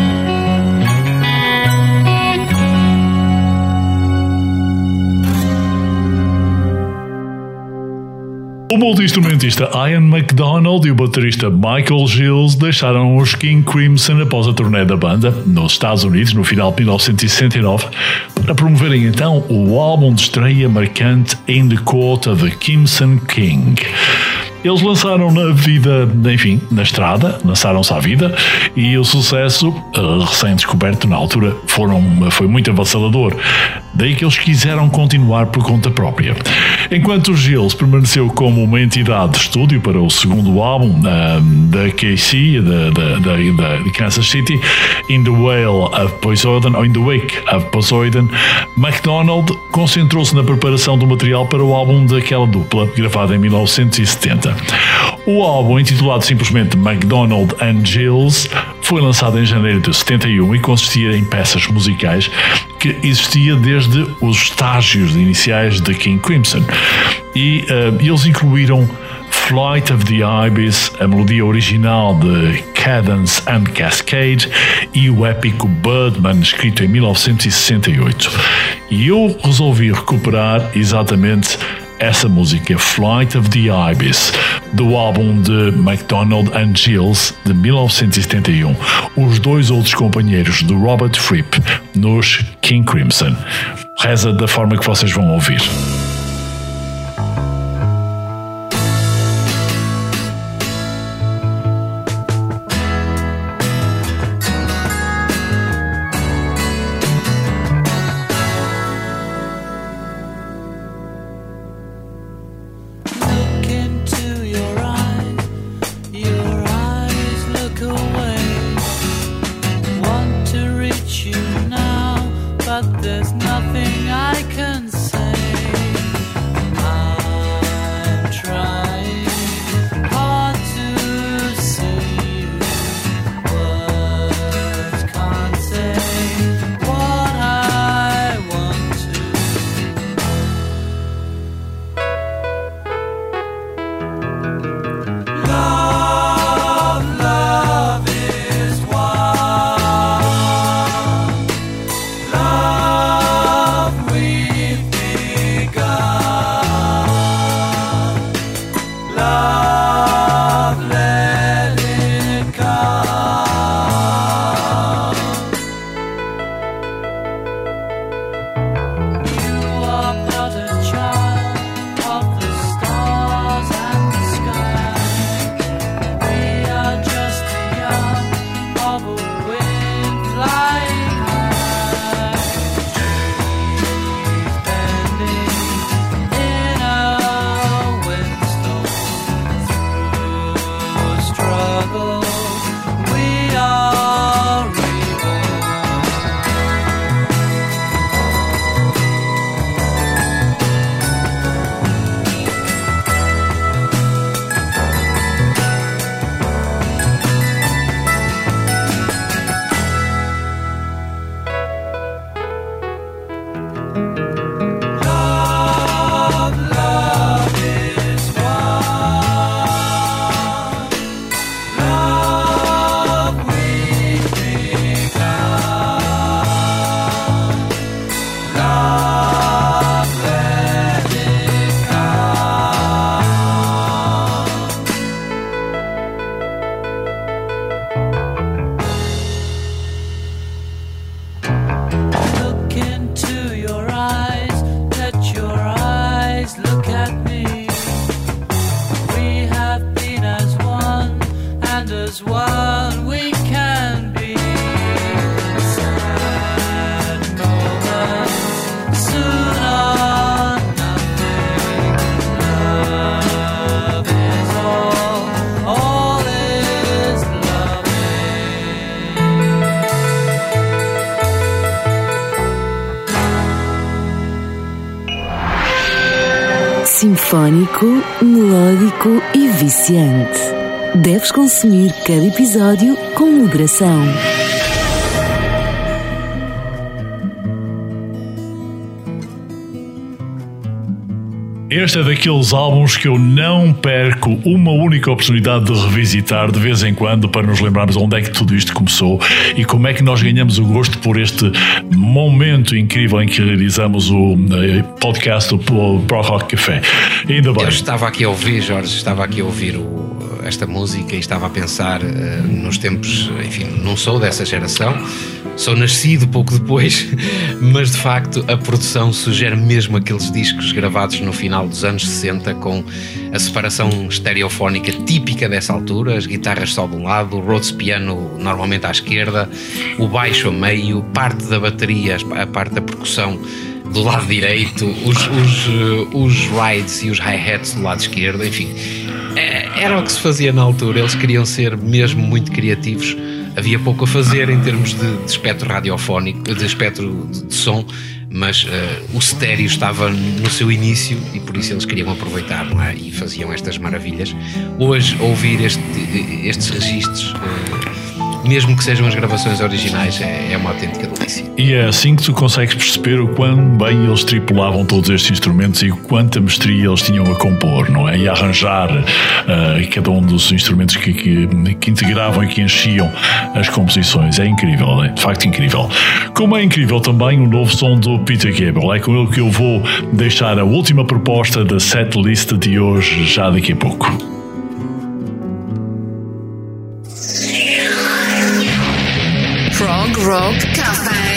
O multi-instrumentista Ian MacDonald e o baterista Michael Gilles deixaram os King Crimson após a turnê da banda nos Estados Unidos no final de 1969 para promoverem então o álbum de estreia marcante In the Court of the Crimson King. Eles lançaram na vida, enfim, na estrada, lançaram-se à vida e o sucesso, eh, recém-descoberto na altura, foram, foi muito avassalador. Daí que eles quiseram continuar por conta própria. Enquanto Gilles permaneceu como uma entidade de estúdio para o segundo álbum ah, da KC, da, Kansas City, In the Whale of Poseidon, ou In the Wake of Poseidon, MacDonald concentrou-se na preparação do material para o álbum daquela dupla, gravado em 1970. O álbum, intitulado simplesmente McDonald and Jills, foi lançado em janeiro de 71 e consistia em peças musicais que existia desde os estágios iniciais de King Crimson. E uh, eles incluíram Flight of the Ibis, a melodia original de Cadence and Cascade e o épico Birdman, escrito em 1968. E eu resolvi recuperar exatamente essa música, Flight of the Ibis, do álbum de McDonald and Gills de 1971, os dois outros companheiros do Robert Fripp nos King Crimson. Reza da forma que vocês vão ouvir. Deves consumir cada episódio com moderação. Este é daqueles álbuns que eu não perco uma única oportunidade de revisitar de vez em quando para nos lembrarmos onde é que tudo isto começou e como é que nós ganhamos o gosto por este momento incrível em que realizamos o eh, podcast do Pro Rock Café. Ainda bem. Eu estava aqui a ouvir, Jorge, estava aqui a ouvir o- esta música e estava a pensar eh, nos tempos, enfim, não sou dessa geração, sou nascido pouco depois, <laughs> mas de facto a produção sugere mesmo aqueles discos gravados no final dos anos 60 com a separação estereofónica típica dessa altura, as guitarras só de um lado, o Rhodes piano normalmente à esquerda, o baixo a meio, parte da bateria, a parte da percussão do lado direito, os, os, eh, os rides e os hi-hats do lado esquerdo, enfim. É- Era o que se fazia na altura, eles queriam ser mesmo muito criativos havia pouco a fazer em termos de, de espectro radiofónico, de espectro de, de som, mas eh, o estéreo estava no seu início e por isso eles queriam aproveitar não é? e faziam estas maravilhas. Hoje, ouvir este- estes registros, eh, mesmo que sejam as gravações originais, é, é uma autêntica delícia. E é assim que tu consegues perceber o quão bem eles tripulavam todos estes instrumentos e quanta mestria eles tinham a compor, não é? E a arranjar ah, cada um dos instrumentos que, que, que integravam e que enchiam as composições. É incrível, é de facto incrível. Como é incrível também o novo som do Peter Gabriel. É com ele que eu vou deixar a última proposta da setlist de hoje, já daqui a pouco. Rock Cafe.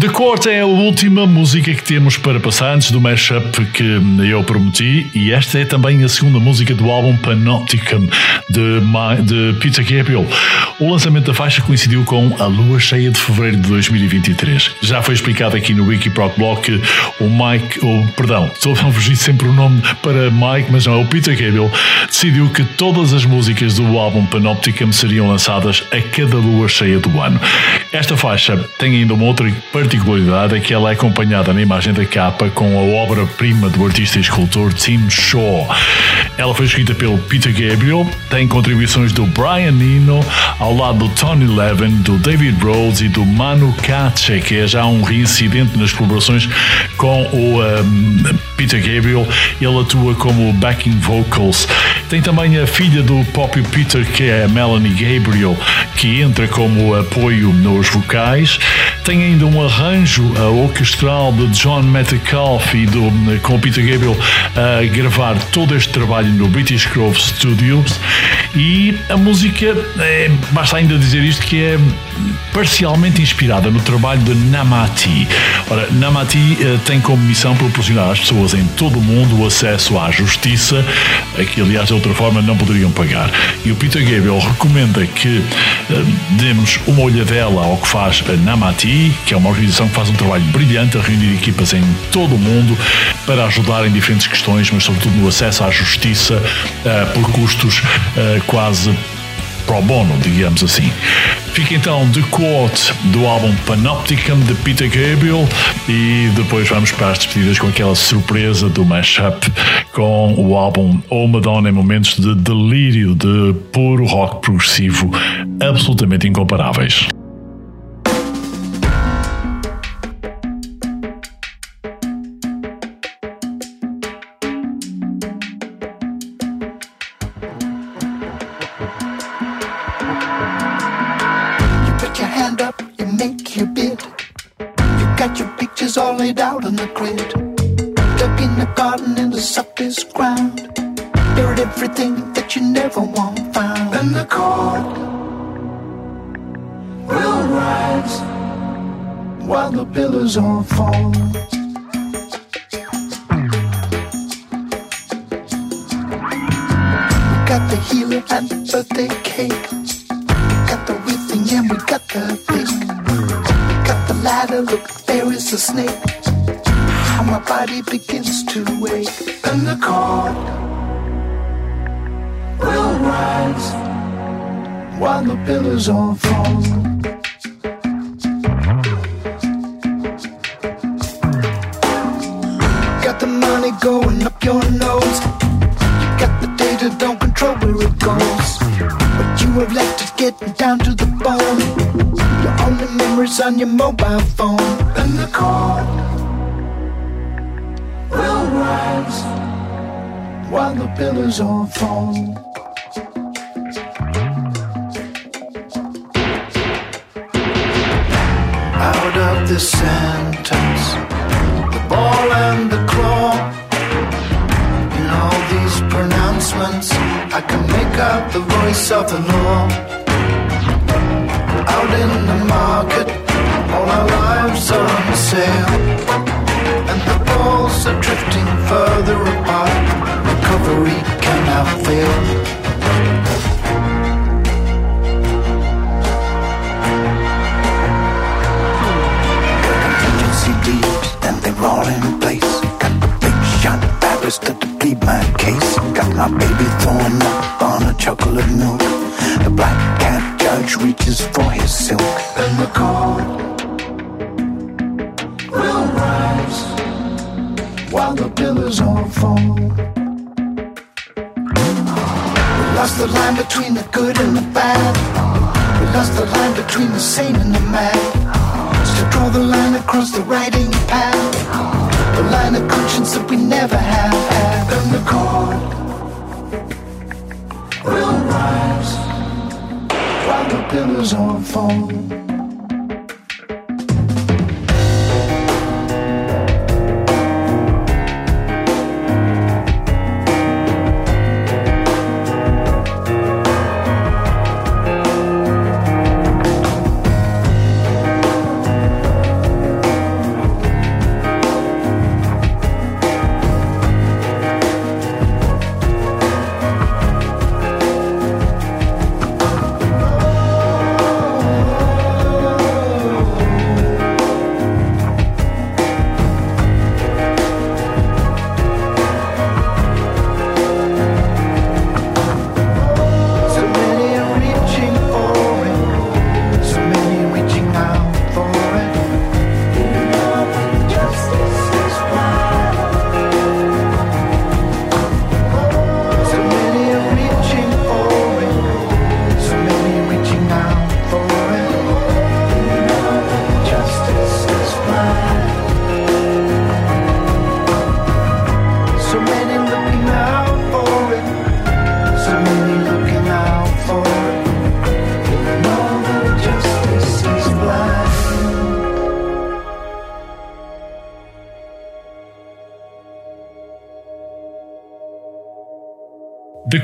The Court é a última música que temos para passar antes do mashup que eu prometi e esta é também a segunda música do álbum Panopticon de, de Peter Gabriel. O lançamento da faixa coincidiu com a lua cheia de fevereiro de 2023. Já foi explicado aqui no Wikiproc Blog que o Mike, o, perdão, estou a fugir sempre o nome para Mike, mas não, é o Peter Gabriel decidiu que todas as músicas do álbum Panopticon seriam lançadas a cada lua cheia do ano. Esta faixa tem ainda uma outra particularidade, é que ela é acompanhada na imagem da capa com a obra-prima do artista e escultor Tim Shaw. Ela foi escrita pelo Peter Gabriel, tem contribuições do Brian Eno, ao lado do Tony Levin, do David Rhodes e do Manu Katché, que é já um reincidente nas colaborações com o um, Peter Gabriel. Ele atua como backing vocals. Tem também a filha do Poppy Peter, que é a Melanie Gabriel, que entra como apoio nos vocais. Tem ainda um arranjo orquestral de John Metcalfe e do, com o Peter Gabriel a gravar todo este trabalho no British Grove Studios. E a música, é, basta ainda dizer isto, que é parcialmente inspirada no trabalho de Namati. Ora, Namati eh, tem como missão proporcionar às pessoas em todo o mundo o acesso à justiça, que aliás de outra forma não poderiam pagar. E o Peter Gabriel recomenda que eh, demos uma olhadela ao que faz a Namati, que é uma organização que faz um trabalho brilhante a reunir equipas em todo o mundo para ajudar em diferentes questões, mas sobretudo no acesso à justiça eh, por custos eh, quase pro bono, digamos assim. Fica então The Quote do álbum Panopticon de Peter Gabriel e depois vamos para as despedidas com aquela surpresa do mashup com o álbum Oh Madonna em momentos de delírio de puro rock progressivo absolutamente incomparáveis. Laid out on the grid. Dug in the garden in the softest ground. Buried everything that you never want found. And the court will rise while the pillars all fall.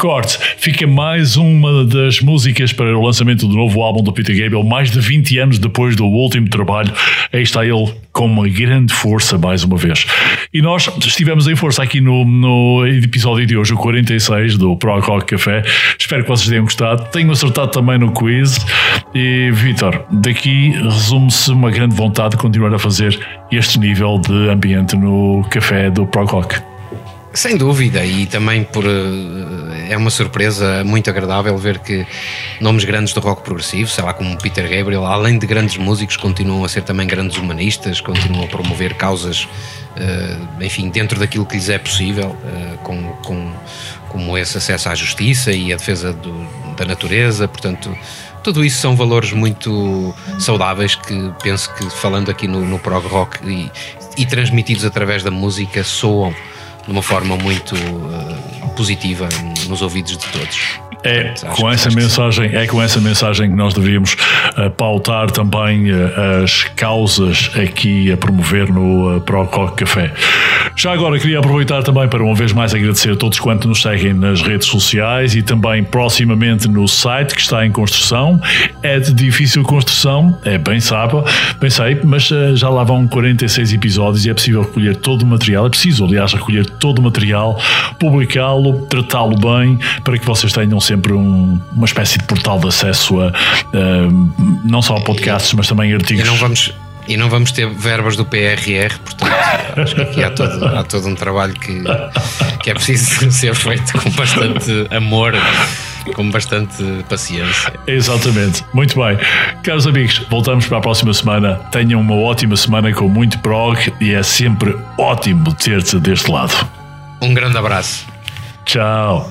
The Chords fica mais uma das músicas para o lançamento do novo álbum do Peter Gabriel, mais de 20 anos depois do último trabalho. Aí está ele com uma grande força mais uma vez. E nós estivemos em força aqui no, no episódio de hoje, o 46 do Pro Rock Café. Espero que vocês tenham gostado. Tenho acertado também no quiz. E, Vitor, daqui resume-se uma grande vontade de continuar a fazer este nível de ambiente no café do Pro Rock. Sem dúvida, e também por eh, é uma surpresa muito agradável ver que nomes grandes do rock progressivo, sei lá, como Peter Gabriel, além de grandes músicos, continuam a ser também grandes humanistas, continuam a promover causas, eh, enfim, dentro daquilo que lhes é possível, eh, com, com, como esse acesso à justiça e a defesa do- da natureza, portanto. Tudo isso são valores muito saudáveis que penso que falando aqui no, no prog rock e, e transmitidos através da música soam de uma forma muito eh, positiva nos ouvidos de todos. É com essa mensagem, é com essa mensagem que nós devíamos eh, pautar também eh, as causas aqui a promover no uh, Pro Rock Café. Já agora queria aproveitar também para uma vez mais agradecer a todos quantos nos seguem nas redes sociais e também proximamente no site que está em construção. É de difícil construção, é bem sabe, bem sei, mas eh, já lá vão 46 episódios e é possível recolher todo o material, é preciso aliás recolher todo o material, publicá-lo, tratá-lo bem, para que vocês tenham sempre um- uma espécie de portal de acesso a não só a podcasts, mas também E artigos. não vamos, e não vamos ter verbas do PRR, portanto, acho que aqui há todo, há todo um trabalho que, que é preciso <laughs> ser feito com bastante amor, com bastante paciência. Exatamente, muito bem. Caros amigos, voltamos para a próxima semana. Tenham uma ótima semana com muito prog e é sempre ótimo ter-te deste lado. Um grande abraço. Tchau.